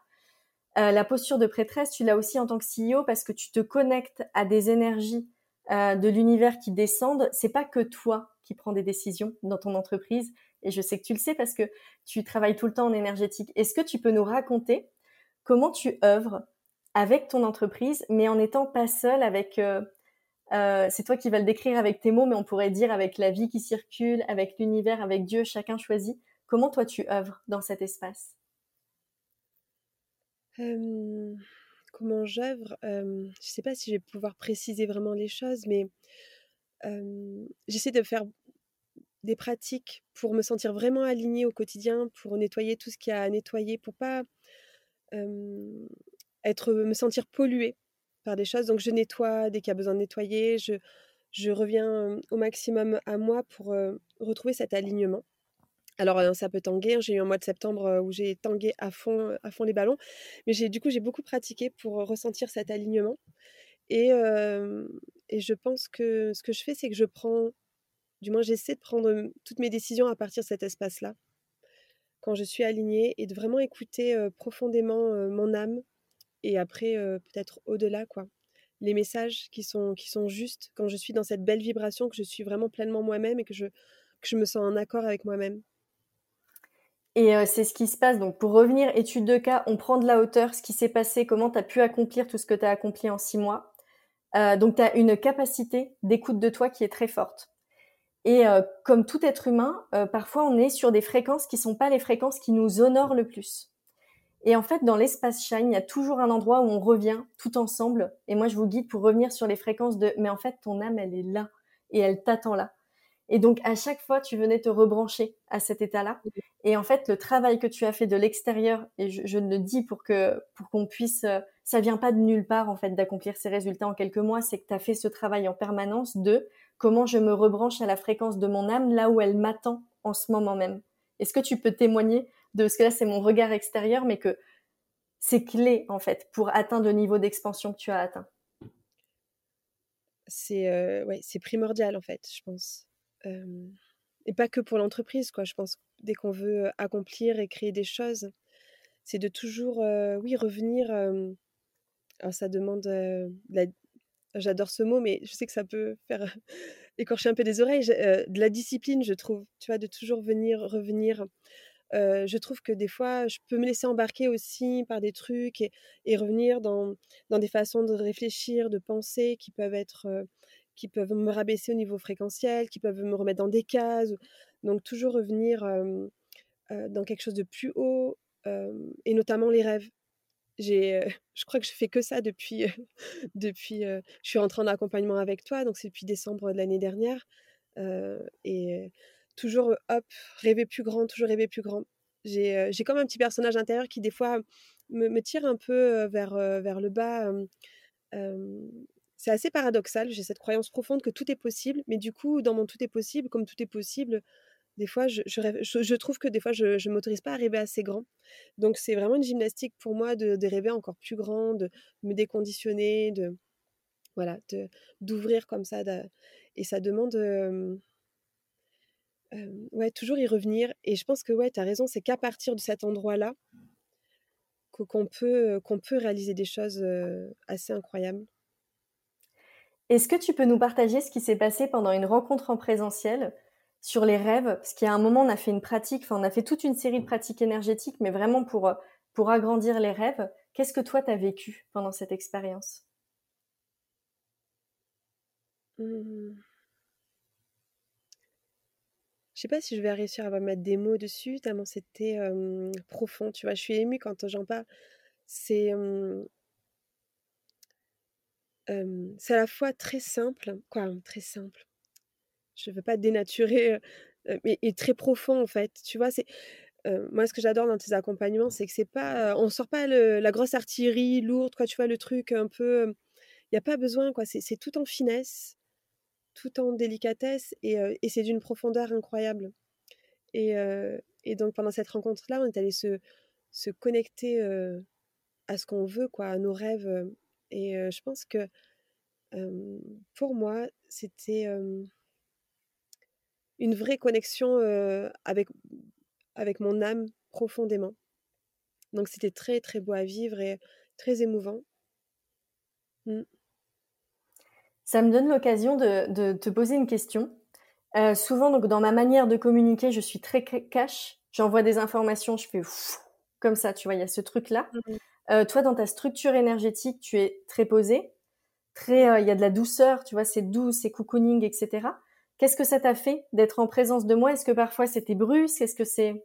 Speaker 2: Euh, la posture de prêtresse, tu l'as aussi en tant que CEO parce que tu te connectes à des énergies euh, de l'univers qui descendent. C'est pas que toi qui prends des décisions dans ton entreprise, et je sais que tu le sais parce que tu travailles tout le temps en énergétique. Est-ce que tu peux nous raconter comment tu œuvres avec ton entreprise, mais en n'étant pas seul avec... Euh, euh, c'est toi qui vas le décrire avec tes mots, mais on pourrait dire avec la vie qui circule, avec l'univers, avec Dieu, chacun choisit. Comment toi tu œuvres dans cet espace?
Speaker 1: Comment j'œuvre? Je ne sais pas si je vais pouvoir préciser vraiment les choses, mais j'essaie de faire des pratiques pour me sentir vraiment alignée au quotidien, pour nettoyer tout ce qu'il y a à nettoyer, pour pas être, me sentir polluée des choses. Donc je nettoie dès qu'il y a besoin de nettoyer, je, je reviens au maximum à moi pour retrouver cet alignement. Alors ça peut tanguer, hein, j'ai eu un mois de septembre où j'ai tangué à fond, à fond les ballons, mais j'ai du coup j'ai beaucoup pratiqué pour ressentir cet alignement. Et, et je pense que ce que je fais, c'est que je prends du moins, j'essaie de prendre toutes mes décisions à partir de cet espace-là, quand je suis alignée, et de vraiment écouter profondément mon âme, et après, peut-être au-delà, quoi. Les messages qui sont, qui sont justes, quand je suis dans cette belle vibration, que je suis vraiment pleinement moi-même et que je, me sens en accord avec moi-même.
Speaker 2: Et c'est ce qui se passe. Donc, pour revenir, étude de cas, on prend de la hauteur, ce qui s'est passé, comment tu as pu accomplir tout ce que tu as accompli en six mois. donc, tu as une capacité d'écoute de toi qui est très forte. Et comme tout être humain, parfois on est sur des fréquences qui sont pas les fréquences qui nous honorent le plus. Et en fait, dans l'espace Shine, il y a toujours un endroit où on revient tout ensemble. Et moi, je vous guide pour revenir sur les fréquences de, mais en fait, ton âme, elle est là et elle t'attend là. Et donc, à chaque fois, tu venais te rebrancher à cet état-là. Et en fait, le travail que tu as fait de l'extérieur, et je, le dis pour que, pour qu'on puisse, euh, ça vient pas de nulle part, en fait, d'accomplir ces résultats en quelques mois, c'est que tu as fait ce travail en permanence de comment je me rebranche à la fréquence de mon âme là où elle m'attend en ce moment même. Est-ce que tu peux témoigner de ce que là c'est mon regard extérieur, mais que c'est clé en fait pour atteindre le niveau d'expansion que tu as atteint
Speaker 1: C'est euh, ouais, c'est primordial en fait, je pense. et pas que pour l'entreprise, quoi. Je pense dès qu'on veut accomplir et créer des choses, c'est de toujours, euh, oui, revenir. alors ça demande de la, j'adore ce mot, mais je sais que ça peut faire écorcher un peu des oreilles, de la discipline, je trouve, tu vois, de toujours venir, revenir. Je trouve que des fois, je peux me laisser embarquer aussi par des trucs et, revenir dans, dans, des façons de réfléchir, de penser qui peuvent être, qui peuvent me rabaisser au niveau fréquentiel, qui peuvent me remettre dans des cases. Donc toujours revenir dans quelque chose de plus haut, et notamment les rêves j'ai, je crois que je fais que ça depuis, depuis. je suis rentrée en accompagnement avec toi, donc c'est depuis décembre de l'année dernière, et toujours, hop, rêver plus grand, toujours rêver plus grand. J'ai, comme un petit personnage intérieur qui des fois me, me tire un peu vers, vers le bas. c'est assez paradoxal. J'ai cette croyance profonde que tout est possible, mais du coup, dans mon tout est possible, comme tout est possible, des fois, je, je, trouve que des fois, je ne m'autorise pas à rêver assez grand. Donc, c'est vraiment une gymnastique pour moi de, de rêver encore plus grand, de me déconditionner, de voilà, d'ouvrir comme ça. et ça demande ouais, toujours y revenir. Et je pense que ouais, tu as raison, c'est qu'à partir de cet endroit-là qu'on peut, qu'on peut réaliser des choses assez incroyables.
Speaker 2: Est-ce que tu peux nous partager ce qui s'est passé pendant une rencontre en présentiel sur les rêves? Parce qu'à un moment, on a fait une pratique, enfin, on a fait toute une série de pratiques énergétiques, mais vraiment pour, pour agrandir les rêves. Qu'est-ce que toi, tu as vécu pendant cette expérience?
Speaker 1: Mmh. Je sais pas si je vais réussir à mettre des mots dessus, tellement c'était profond. Tu vois, je suis émue quand j'en parle. C'est à la fois très simple, quoi, très simple. Je veux pas dénaturer, mais et très profond en fait. Tu vois, c'est moi ce que j'adore dans tes accompagnements, c'est que c'est pas, on sort pas la grosse artillerie lourde, quoi. Tu vois le truc un peu, il y a pas besoin, quoi. C'est tout en finesse, tout en délicatesse et, c'est d'une profondeur incroyable. Et, donc pendant cette rencontre-là, on est allé se, connecter à ce qu'on veut, quoi, à nos rêves. Et je pense que pour moi, c'était une vraie connexion avec, avec mon âme profondément. Donc c'était très très beau à vivre et très émouvant.
Speaker 2: Mmh. Ça me donne l'occasion de, de, te poser une question. souvent, donc, dans ma manière de communiquer, je suis très cash. J'envoie des informations, je fais comme ça, tu vois, il y a ce truc-là. Mmh. toi, dans ta structure énergétique, tu es très posé, très, il y a de la douceur, tu vois, c'est doux, c'est cocooning, etc. Qu'est-ce que ça t'a fait d'être en présence de moi? Est-ce que parfois c'était brusque? Est-ce que c'est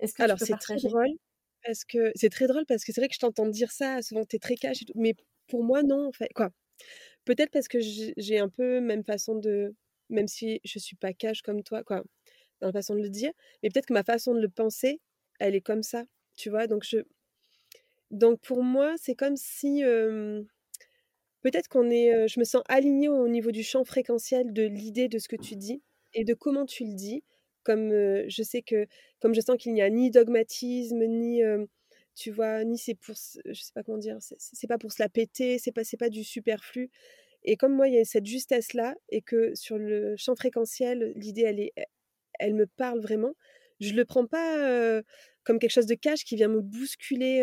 Speaker 1: Est-ce que Alors c'est très drôle parce que c'est très drôle parce que c'est vrai que je t'entends dire ça souvent t'es très cash mais pour moi non en fait quoi. Peut-être parce que j'ai un peu même façon de même si je suis pas cash comme toi quoi dans la façon de le dire mais peut-être que ma façon de le penser elle est comme ça tu vois? Donc je donc pour moi c'est comme si peut-être qu'on je me sens alignée au niveau du champ fréquentiel de l'idée de ce que tu dis et de comment tu le dis. Comme je sais que, comme je sens qu'il n'y a ni dogmatisme, ni, tu vois, ni c'est pour, je sais pas comment dire, c'est pas pour se la péter, c'est pas, c'est pas du superflu. Et comme moi, il y a cette justesse-là et que sur le champ fréquentiel, l'idée, elle, est, elle me parle vraiment, je le prends pas comme quelque chose de cash qui vient me bousculer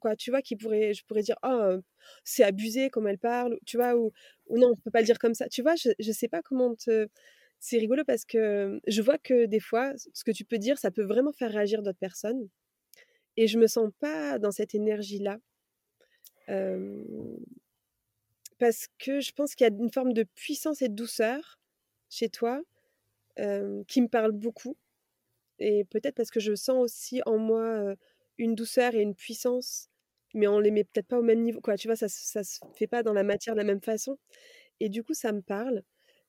Speaker 1: quoi, tu vois, qui pourrait, je pourrais dire, oh, c'est abusé comme elle parle, tu vois, ou, ou non, on peut pas le dire comme ça. Tu vois, je, je sais pas comment te. C'est rigolo parce que je vois que des fois, ce que tu peux dire, ça peut vraiment faire réagir d'autres personnes. Et je me sens pas dans cette énergie-là. parce que je pense qu'il y a une forme de puissance et de douceur chez toi qui me parle beaucoup. Et peut-être parce que je sens aussi en moi une douceur et une puissance, mais on les met peut-être pas au même niveau. Quoi, tu vois, ça, ça se fait pas dans la matière de la même façon. Et du coup, ça me parle.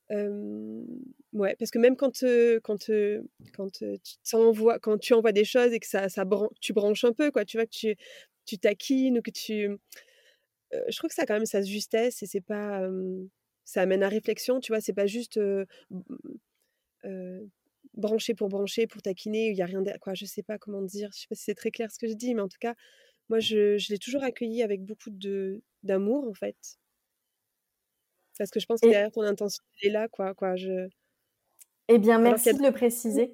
Speaker 1: Ouais, parce que même quand, quand, quand, tu envoies, quand tu envoies des choses et que ça, ça tu branches un peu, quoi, tu vois, que tu, tu taquines ou que tu. je trouve que ça, quand même, se justesse et c'est pas. ça amène à réflexion, tu vois, c'est pas juste brancher pour brancher, pour taquiner, il n'y a rien quoi, je sais pas comment dire, je sais pas si c'est très clair ce que je dis, mais en tout cas, moi, je, je l'ai toujours accueilli avec beaucoup de d'amour, en fait. Parce que je pense que derrière ton intention, elle est là, quoi. quoi je...
Speaker 2: Eh bien, merci de le préciser.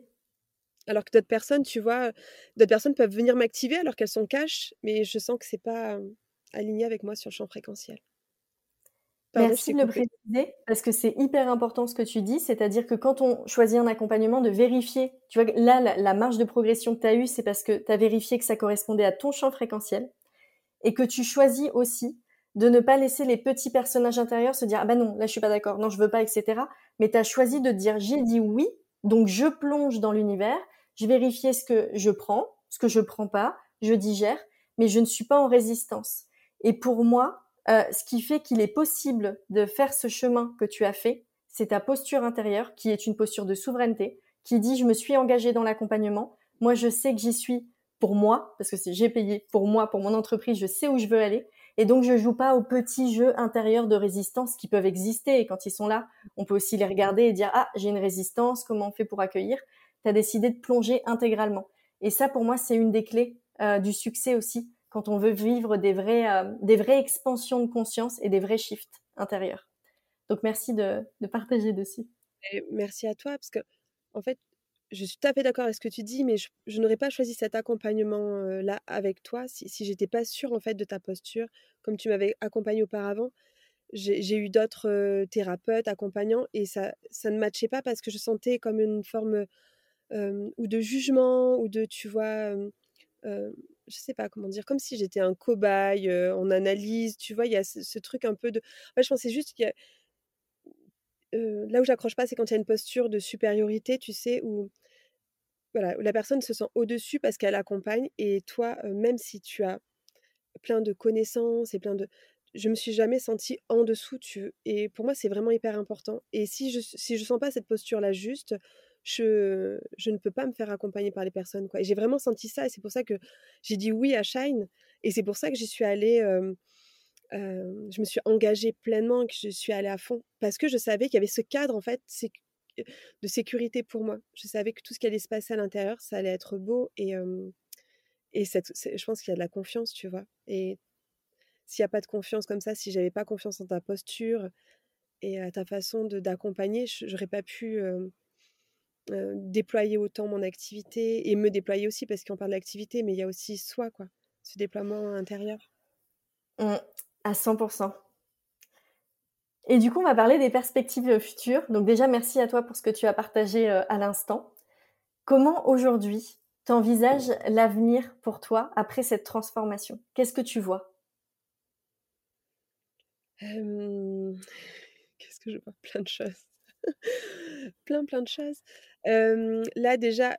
Speaker 1: Alors que d'autres personnes, tu vois, d'autres personnes peuvent venir m'activer alors qu'elles sont cash, mais je sens que c'est pas aligné avec moi sur le champ fréquentiel.
Speaker 2: Merci de le préciser parce que c'est hyper important ce que tu dis, c'est-à-dire que quand on choisit un accompagnement, de vérifier, tu vois, là, la, marge de progression que tu as eue, c'est parce que tu as vérifié que ça correspondait à ton champ fréquentiel et que tu choisis aussi de ne pas laisser les petits personnages intérieurs se dire ah ben non, là je suis pas d'accord, non je veux pas, etc. Mais tu as choisi de dire j'ai dit oui, donc je plonge dans l'univers, je vérifie ce que je prends, ce que je prends pas, je digère, mais je ne suis pas en résistance. Et pour moi, euh, ce qui fait qu'il est possible de faire ce chemin que tu as fait, c'est ta posture intérieure qui est une posture de souveraineté, qui dit je me suis engagée dans l'accompagnement, moi je sais que j'y suis pour moi, parce que j'ai payé pour moi, pour mon entreprise, je sais où je veux aller. Et donc, je joue pas aux petits jeux intérieurs de résistance qui peuvent exister. Et quand ils sont là, on peut aussi les regarder et dire, ah, j'ai une résistance, comment on fait pour accueillir? Tu as décidé de plonger intégralement. Et ça, pour moi, c'est une des clés euh, du succès aussi, quand on veut vivre des vrais, euh, des vraies expansions de conscience et des vrais shifts intérieurs. Donc, merci de, de partager dessus.
Speaker 1: merci à toi, parce que, en fait, je suis tout à fait d'accord avec ce que tu dis, mais je, n'aurais pas choisi cet accompagnement-là avec toi si, si j'étais pas sûre en fait de ta posture, comme tu m'avais accompagné auparavant. J'ai eu d'autres thérapeutes, accompagnants, et ça, ça ne matchait pas parce que je sentais comme une forme ou de jugement, ou de, tu vois, je sais pas comment dire, comme si j'étais un cobaye en analyse, tu vois, il y a ce, truc un peu de... En fait, je pensais juste qu'il y a là où j'accroche pas, c'est quand il y a une posture de supériorité, tu sais, où, voilà, la personne se sent au-dessus parce qu'elle accompagne. Et toi, même si tu as plein de connaissances et plein de... Je me suis jamais sentie en dessous. Tu... Et pour moi, c'est vraiment hyper important. Et si je si je sens pas cette posture-là juste, je, je ne peux pas me faire accompagner par les personnes. Quoi. Et j'ai vraiment senti ça. Et c'est pour ça que j'ai dit oui à Shine. Et c'est pour ça que j'y suis allée je me suis engagée pleinement, que je suis allée à fond, parce que je savais qu'il y avait ce cadre en fait de sécurité pour moi. Je savais que tout ce qui allait se passer à l'intérieur, ça allait être beau et et je pense qu'il y a de la confiance, tu vois. Et s'il n'y a pas de confiance comme ça, si j'avais pas confiance en ta posture et à ta façon d'accompagner, j'aurais pas pu déployer autant mon activité et me déployer aussi parce qu'on parle d'activité, mais il y a aussi soi, quoi, ce déploiement intérieur.
Speaker 2: Mmh. À 100%. Et du coup, on va parler des perspectives euh, futures. Donc déjà, merci à toi pour ce que tu as partagé euh, à l'instant. Comment aujourd'hui t'envisages l'avenir pour toi après cette transformation? Qu'est-ce que tu vois?
Speaker 1: Qu'est-ce que je vois? Plein de choses. plein, plein de choses. là, déjà,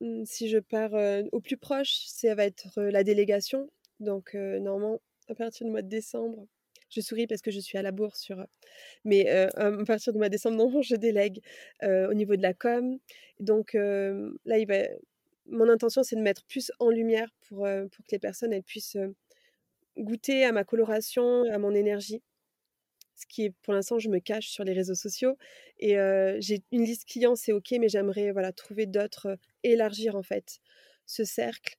Speaker 1: mmh, si je pars au plus proche, ça va être la délégation. Donc, normalement, à partir du mois de décembre. Je souris parce que je suis à la bourse sur. Mais à partir du mois de décembre, non, je délègue au niveau de la com. Donc là, il va... mon intention, c'est de mettre plus en lumière pour, que les personnes puissent goûter à ma coloration, à mon énergie. Ce qui est, pour l'instant, je me cache sur les réseaux sociaux. Et j'ai une liste client, c'est OK, mais j'aimerais trouver d'autres, élargir en fait ce cercle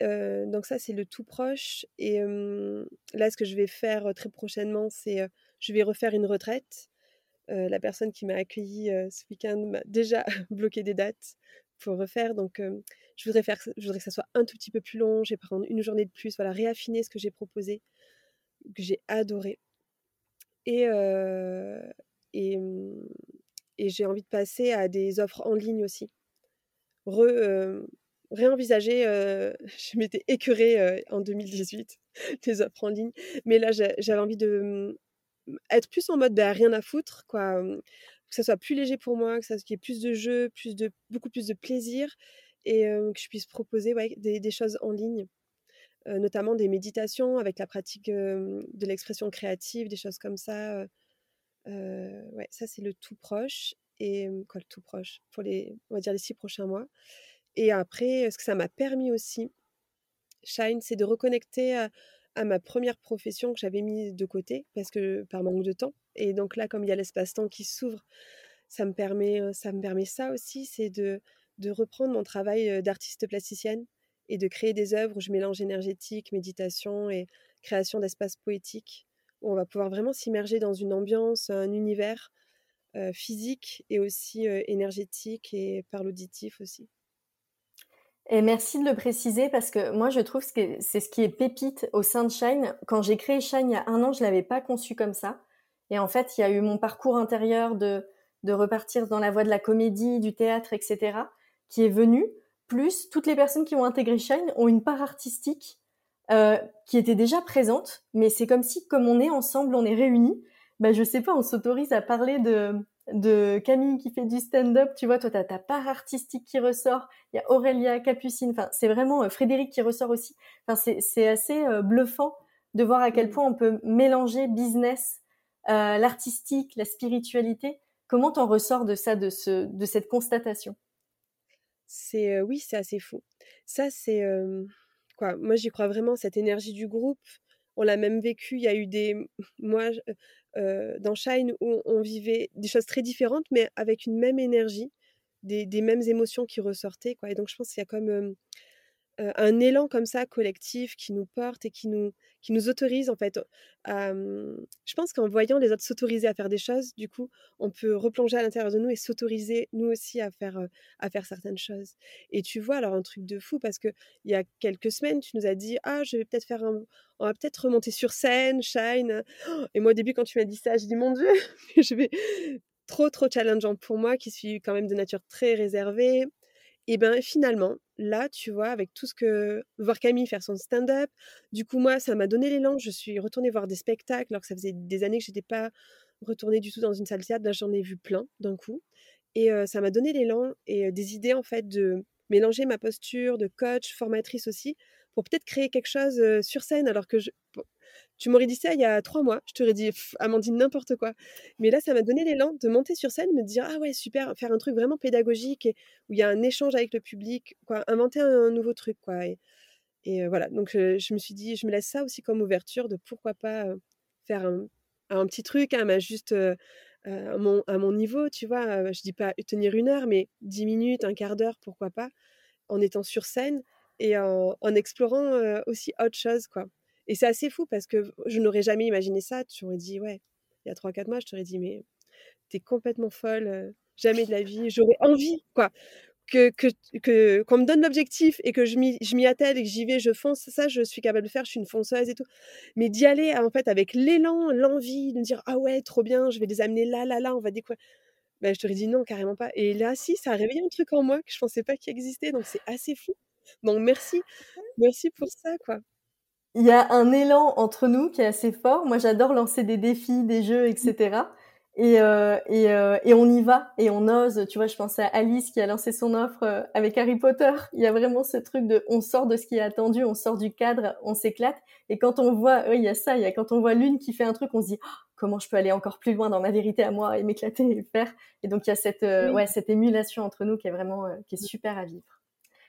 Speaker 1: donc ça, c'est le tout proche. Et là, ce que je vais faire très prochainement, c'est je vais refaire une retraite. la personne qui m'a accueillie ce week-end m'a déjà bloqué des dates pour refaire. Donc, je, voudrais faire, je voudrais que ça soit un tout petit peu plus long. Je vais prendre une journée de plus, voilà, réaffiner ce que j'ai proposé, que j'ai adoré. Et, et, j'ai envie de passer à des offres en ligne aussi. Réenvisager, je m'étais écœurée en 2018 des offres en ligne, mais là j'avais envie de mmh, être plus en mode bah, rien à foutre, quoi, que ça soit plus léger pour moi, que ça qu'il y ait plus de jeux, plus de beaucoup plus de plaisir et que je puisse proposer des, choses en ligne, notamment des méditations avec la pratique de l'expression créative, des choses comme ça. ouais, ça c'est le tout proche et quoi le tout proche pour les on va dire les six prochains mois. Et après, ce que ça m'a permis aussi, Shine, c'est de reconnecter à, ma première profession que j'avais mise de côté parce que par manque de temps. Et donc là, comme il y a l'espace-temps qui s'ouvre, ça me permet ça me permet ça aussi, c'est de, de reprendre mon travail d'artiste plasticienne et de créer des œuvres où je mélange énergétique, méditation et création d'espaces poétiques où on va pouvoir vraiment s'immerger dans une ambiance, un univers physique et aussi énergétique et par l'auditif aussi.
Speaker 2: Et merci de le préciser parce que moi, je trouve que c'est ce qui est pépite au sein de Shine. Quand j'ai créé Shine il y a un an, je l'avais pas conçu comme ça. Et en fait, il y a eu mon parcours intérieur de, de repartir dans la voie de la comédie, du théâtre, etc., qui est venu. Plus, toutes les personnes qui ont intégré Shine ont une part artistique euh, qui était déjà présente. Mais c'est comme si, comme on est ensemble, on est réunis, ben, je sais pas, on s'autorise à parler de, de Camille qui fait du stand-up, tu vois, toi, tu as ta part artistique qui ressort, il y a Aurélia, Capucine, enfin, c'est vraiment euh, Frédéric qui ressort aussi. Enfin, c'est assez euh, bluffant de voir à quel mm. point on peut mélanger business, euh, l'artistique, la spiritualité. Comment t'en ressors de ça, de, ce, de cette constatation?
Speaker 1: C'est oui, c'est assez fou. Ça, c'est quoi Moi, j'y crois vraiment. Cette énergie du groupe, on l'a même vécu. Il y a eu des moi dans Shine où on vivait des choses très différentes, mais avec une même énergie, des, des mêmes émotions qui ressortaient, quoi. Et donc, je pense qu'il y a comme un élan comme ça collectif qui nous porte et qui nous, qui nous autorise en fait. je pense qu'en voyant les autres s'autoriser à faire des choses, du coup, on peut replonger à l'intérieur de nous et s'autoriser nous aussi à faire, à faire certaines choses. Et tu vois, alors un truc de fou parce que il y a quelques semaines, tu nous as dit ah je vais peut-être faire un, on va peut-être remonter sur scène, shine. Et moi au début quand tu m'as dit ça, je dis mon dieu, je vais trop trop challengeant pour moi qui suis quand même de nature très réservée. Et ben finalement, là, tu vois, avec tout ce que voir Camille faire son stand-up, du coup moi, ça m'a donné l'élan. Je suis retournée voir des spectacles, alors que ça faisait des années que je n'étais pas retournée du tout dans une salle de théâtre. Là, j'en ai vu plein d'un coup, et ça m'a donné l'élan et des idées en fait de mélanger ma posture de coach, formatrice aussi, pour peut-être créer quelque chose sur scène. Alors que je, tu m'aurais dit ça il y a trois mois, je t'aurais dit Amandine n'importe quoi. Mais là, ça m'a donné l'élan de monter sur scène, me dire ah ouais super, faire un truc vraiment pédagogique où il y a un échange avec le public, quoi, inventer un, nouveau truc quoi. Et, voilà, donc je, me suis dit, je me laisse ça aussi comme ouverture de pourquoi pas faire un, petit truc, hein, juste à, mon, à mon niveau, tu vois. je dis pas tenir une heure, mais dix minutes, un quart d'heure, pourquoi pas, en étant sur scène et en, en explorant aussi autre chose quoi. Et c'est assez fou parce que je n'aurais jamais imaginé ça. Tu m'aurais dit, ouais, il y a 3-4 mois, je t'aurais dit, mais t'es complètement folle, jamais de la vie. J'aurais envie, quoi, que, que, qu'on me donne l'objectif et que je m'y, attelle et que j'y vais, je fonce. Ça, je suis capable de faire, je suis une fonceuse et tout. Mais d'y aller, en fait, avec l'élan, l'envie de me dire, ah ouais, trop bien, je vais les amener là, là, là, on va découvrir. Ben, je t'aurais dit non, carrément pas. Et là, si, ça a réveillé un truc en moi que je pensais pas qu'il existait. Donc, c'est assez fou. Donc, merci. Merci pour ça, quoi
Speaker 2: il y a un élan entre nous qui est assez fort. Moi, j'adore lancer des défis, des jeux, etc. Et, euh, et, euh, et, on y va et on ose. Tu vois, je pense à Alice qui a lancé son offre euh, avec Harry Potter. Il y a vraiment ce truc de, on sort de ce qui est attendu, on sort du cadre, on s'éclate. Et quand on voit, oui, il y a ça. Il y a quand on voit l'une qui fait un truc, on se dit, oh, comment je peux aller encore plus loin dans ma vérité à moi et m'éclater et faire. Et donc il y a cette, euh, ouais, cette émulation entre nous qui est vraiment, qui est super à vivre.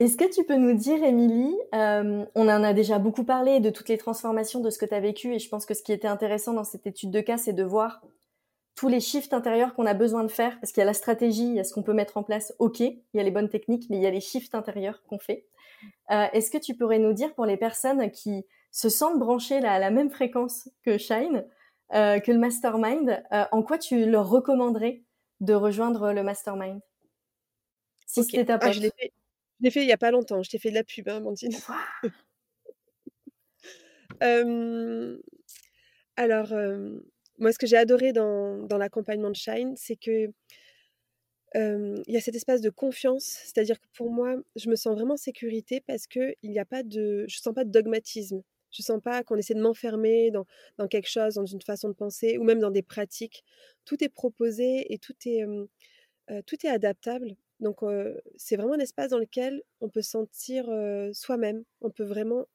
Speaker 2: Est-ce que tu peux nous dire, Émilie, euh, on en a déjà beaucoup parlé de toutes les transformations de ce que tu as vécu et je pense que ce qui était intéressant dans cette étude de cas, c'est de voir tous les shifts intérieurs qu'on a besoin de faire parce qu'il y a la stratégie, il y a ce qu'on peut mettre en place, ok, il y a les bonnes techniques, mais il y a les shifts intérieurs qu'on fait. Euh, est-ce que tu pourrais nous dire pour les personnes qui se sentent branchées à la même fréquence que Shine, euh, que le mastermind, en quoi tu leur recommanderais de rejoindre le mastermind?
Speaker 1: Si c'était ta ah, je l'ai fait il y a pas longtemps. Je t'ai fait de la pub, hein, Amandine. alors, moi, ce que j'ai adoré dans, dans l'accompagnement de Shine, c'est que il y a cet espace de confiance. C'est-à-dire que pour moi, je me sens vraiment en sécurité parce que il n'y a pas de, je sens pas de dogmatisme. Je sens pas qu'on essaie de m'enfermer dans, dans, quelque chose, dans une façon de penser ou même dans des pratiques. Tout est proposé et tout est, tout est adaptable. Donc, c'est vraiment un espace dans lequel on peut sentir soi-même. On peut vraiment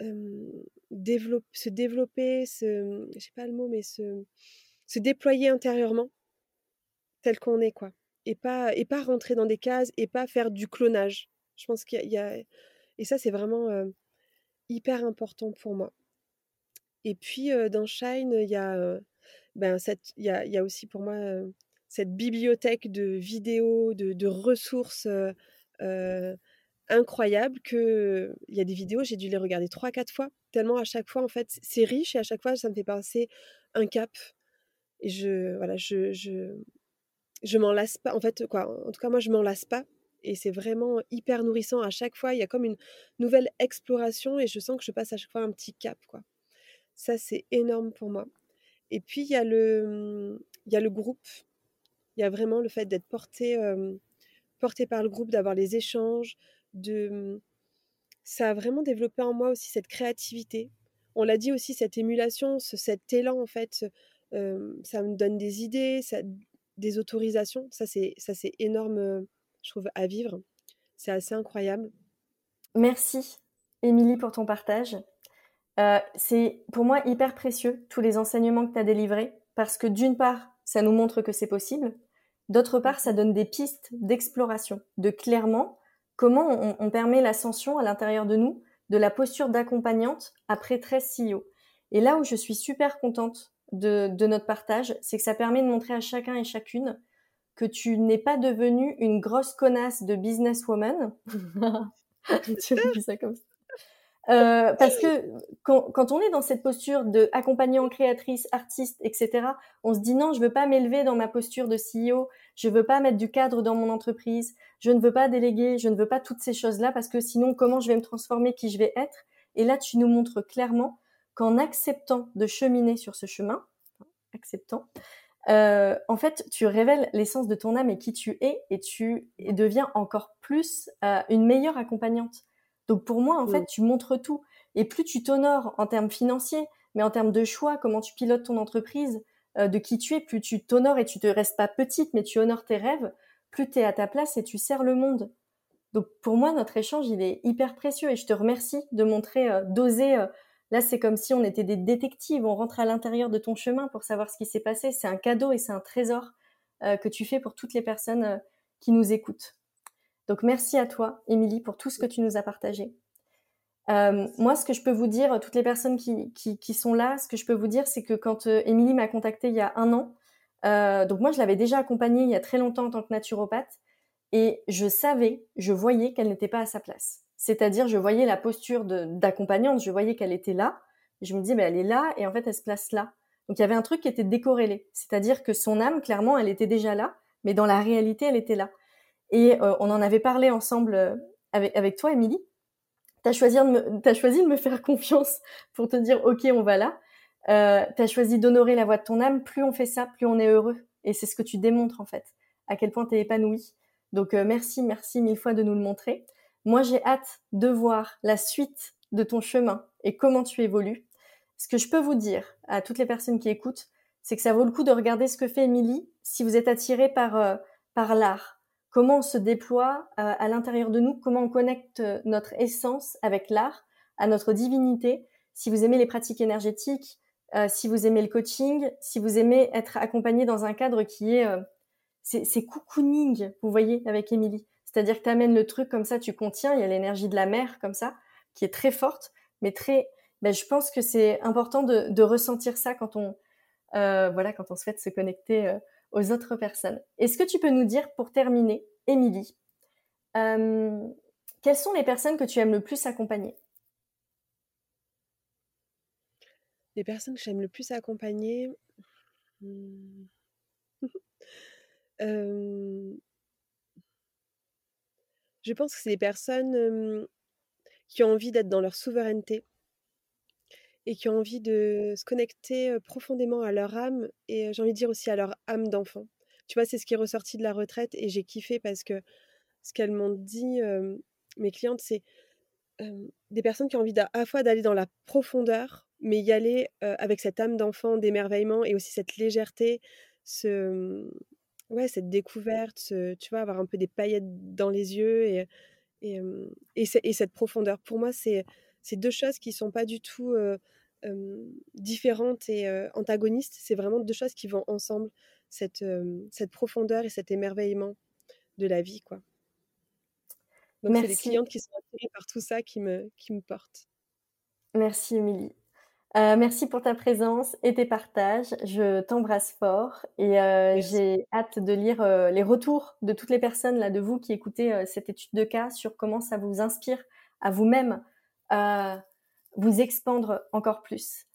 Speaker 1: se développer, se, pas le mot, mais se, déployer intérieurement tel qu'on est, quoi. Et pas, et pas rentrer dans des cases et pas faire du clonage. Je pense qu'il y, a. Et ça, c'est vraiment hyper important pour moi. Et puis, dans Shine, il y a. ben, y a aussi pour moi cette bibliothèque de vidéos, de, ressources incroyables que il y a des vidéos, j'ai dû les regarder trois, quatre fois, tellement à chaque fois, en fait, c'est riche et à chaque fois, ça me fait passer un cap. Et je, voilà, je, je, je m'en lasse pas. En fait, quoi, en tout cas, moi, je m'en lasse pas. Et c'est vraiment hyper nourrissant à chaque fois. Il y a comme une nouvelle exploration et je sens que je passe à chaque fois un petit cap, quoi. Ça, c'est énorme pour moi. Et puis, il y a le, il y a le groupe il y a vraiment le fait d'être porté, porté par le groupe, d'avoir les échanges, de mmh, ça a vraiment développé en moi aussi cette créativité. On l'a dit aussi, cette émulation, cet élan en fait, ça me donne des idées, des autorisations. Ça c'est ça c'est énorme, je trouve, à vivre. C'est assez incroyable.
Speaker 2: Merci, Émilie, pour ton partage. c'est pour moi hyper précieux tous les enseignements que tu as délivrés parce que d'une part, ça nous montre que c'est possible, D'autre part, ça donne des pistes d'exploration, de clairement comment on, permet l'ascension à l'intérieur de nous de la posture d'accompagnante après 13 CEO. Et là où je suis super contente de, de notre partage, c'est que ça permet de montrer à chacun et chacune que tu n'es pas devenue une grosse connasse de businesswoman. tu dis ça comme ça? Euh, parce que quand, quand, on est dans cette posture de accompagnant, créatrice, artiste, etc., on se dit non, je veux pas m'élever dans ma posture de CEO, je veux pas mettre du cadre dans mon entreprise, je ne veux pas déléguer, je ne veux pas toutes ces choses-là parce que sinon, comment je vais me transformer, qui je vais être? Et là, tu nous montres clairement qu'en acceptant de cheminer sur ce chemin, acceptant, euh, en fait, tu révèles l'essence de ton âme et qui tu es, et tu deviens encore plus euh, une meilleure accompagnante. Donc pour moi, en fait, tu montres tout. Et plus tu t'honores en termes financiers, mais en termes de choix, comment tu pilotes ton entreprise, euh, de qui tu es, plus tu t'honores et tu te restes pas petite, mais tu honores tes rêves, plus tu es à ta place et tu sers le monde. Donc pour moi, notre échange, il est hyper précieux et je te remercie de montrer, euh, d'oser. Euh, là, c'est comme si on était des détectives, on rentre à l'intérieur de ton chemin pour savoir ce qui s'est passé. C'est un cadeau et c'est un trésor que tu fais pour toutes les personnes qui nous écoutent. Donc merci à toi, Émilie, pour tout ce que tu nous as partagé. Euh, moi, ce que je peux vous dire, toutes les personnes qui, qui, sont là, ce que je peux vous dire, c'est que quand euh, Émilie m'a contactée il y a un an, euh, donc moi, je l'avais déjà accompagnée il y a très longtemps en tant que naturopathe, et je savais, je voyais qu'elle n'était pas à sa place. C'est-à-dire, je voyais la posture d'accompagnante, je voyais qu'elle était là, et je me disais, mais elle est là, et en fait, elle se place là. Donc il y avait un truc qui était décorrélé, c'est-à-dire que son âme, clairement, elle était déjà là, mais dans la réalité, elle était là. Et euh, on en avait parlé ensemble euh, avec, avec toi, Émilie. Tu as, choisi de me, as choisi de me faire confiance pour te dire, OK, on va là. Euh, tu as choisi d'honorer la voix de ton âme. Plus on fait ça, plus on est heureux. Et c'est ce que tu démontres, en fait, à quel point tu es épanoui. Donc, euh, merci, merci mille fois de nous le montrer. Moi, j'ai hâte de voir la suite de ton chemin et comment tu évolues. Ce que je peux vous dire à toutes les personnes qui écoutent, c'est que ça vaut le coup de regarder ce que fait Émilie si vous êtes attiré par, par l'art, comment on se déploie euh, à l'intérieur de nous, comment on connecte euh, notre essence avec l'art, à notre divinité. Si vous aimez les pratiques énergétiques, euh, si vous aimez le coaching, si vous aimez être accompagné dans un cadre qui est... c'est cocooning, vous voyez, avec Émilie. C'est-à-dire que tu amènes le truc comme ça, tu contiens, il y a l'énergie de la mer comme ça, qui est très forte, mais très... Ben, je pense que c'est important de, de, ressentir ça quand on, voilà, quand on souhaite se connecter aux autres personnes. Est-ce que tu peux nous dire, pour terminer, Émilie, euh, quelles sont les personnes que tu aimes le plus accompagner?
Speaker 1: Les personnes que j'aime le plus accompagner. Hmm. Euh, je pense que c'est les personnes qui ont envie d'être dans leur souveraineté, et qui ont envie de se connecter profondément à leur âme et j'ai envie de dire aussi à leur âme d'enfant. Tu vois, c'est ce qui est ressorti de la retraite et j'ai kiffé parce que ce qu'elles m'ont dit, mes clientes, c'est des personnes qui ont envie à la fois d'aller dans la profondeur, mais y aller avec cette âme d'enfant d'émerveillement et aussi cette légèreté, ce, ouais, cette découverte, tu vois, avoir un peu des paillettes dans les yeux et, et, et cette profondeur. Pour moi, c'est deux choses qui sont pas du tout différentes et antagonistes. C'est vraiment deux choses qui vont ensemble, cette, cette profondeur et cet émerveillement de la vie, quoi. Donc c'est les clientes qui sont attirées par tout ça qui me, qui me portent.
Speaker 2: Merci Émilie. merci pour ta présence et tes partages. Je t'embrasse fort et j'ai hâte de lire les retours de toutes les personnes là, de vous qui écoutez cette étude de cas sur comment ça vous inspire à vous-même vous expandre encore plus.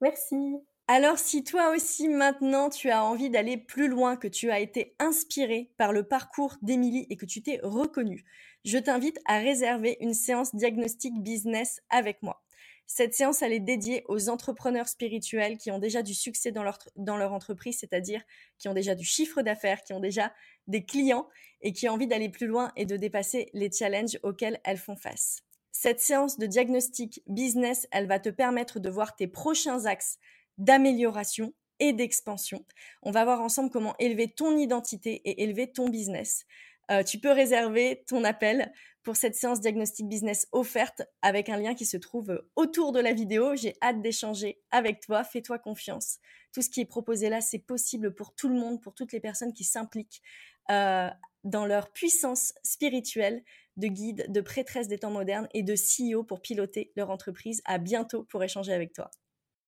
Speaker 2: Merci. Alors si toi aussi maintenant tu as envie d'aller plus loin, que tu as été inspiré par le parcours d'Émilie et que tu t'es reconnu, je t'invite à réserver une séance diagnostic business avec moi. Cette séance, elle est dédiée aux entrepreneurs spirituels qui ont déjà du succès dans leur, dans leur entreprise, c'est-à-dire qui ont déjà du chiffre d'affaires, qui ont déjà des clients et qui ont envie d'aller plus loin et de dépasser les challenges auxquels elles font face. Cette séance de diagnostic business, elle va te permettre de voir tes prochains axes d'amélioration et d'expansion. On va voir ensemble comment élever ton identité et élever ton business. euh, tu peux réserver ton appel pour cette séance diagnostic business offerte avec un lien qui se trouve autour de la vidéo. J'ai hâte d'échanger avec toi. Fais-toi confiance. Tout ce qui est proposé là, c'est possible pour tout le monde, pour toutes les personnes qui s'impliquent euh, dans leur puissance spirituelle de guide, de prêtresse des temps modernes et de CEO pour piloter leur entreprise. À bientôt pour échanger avec toi.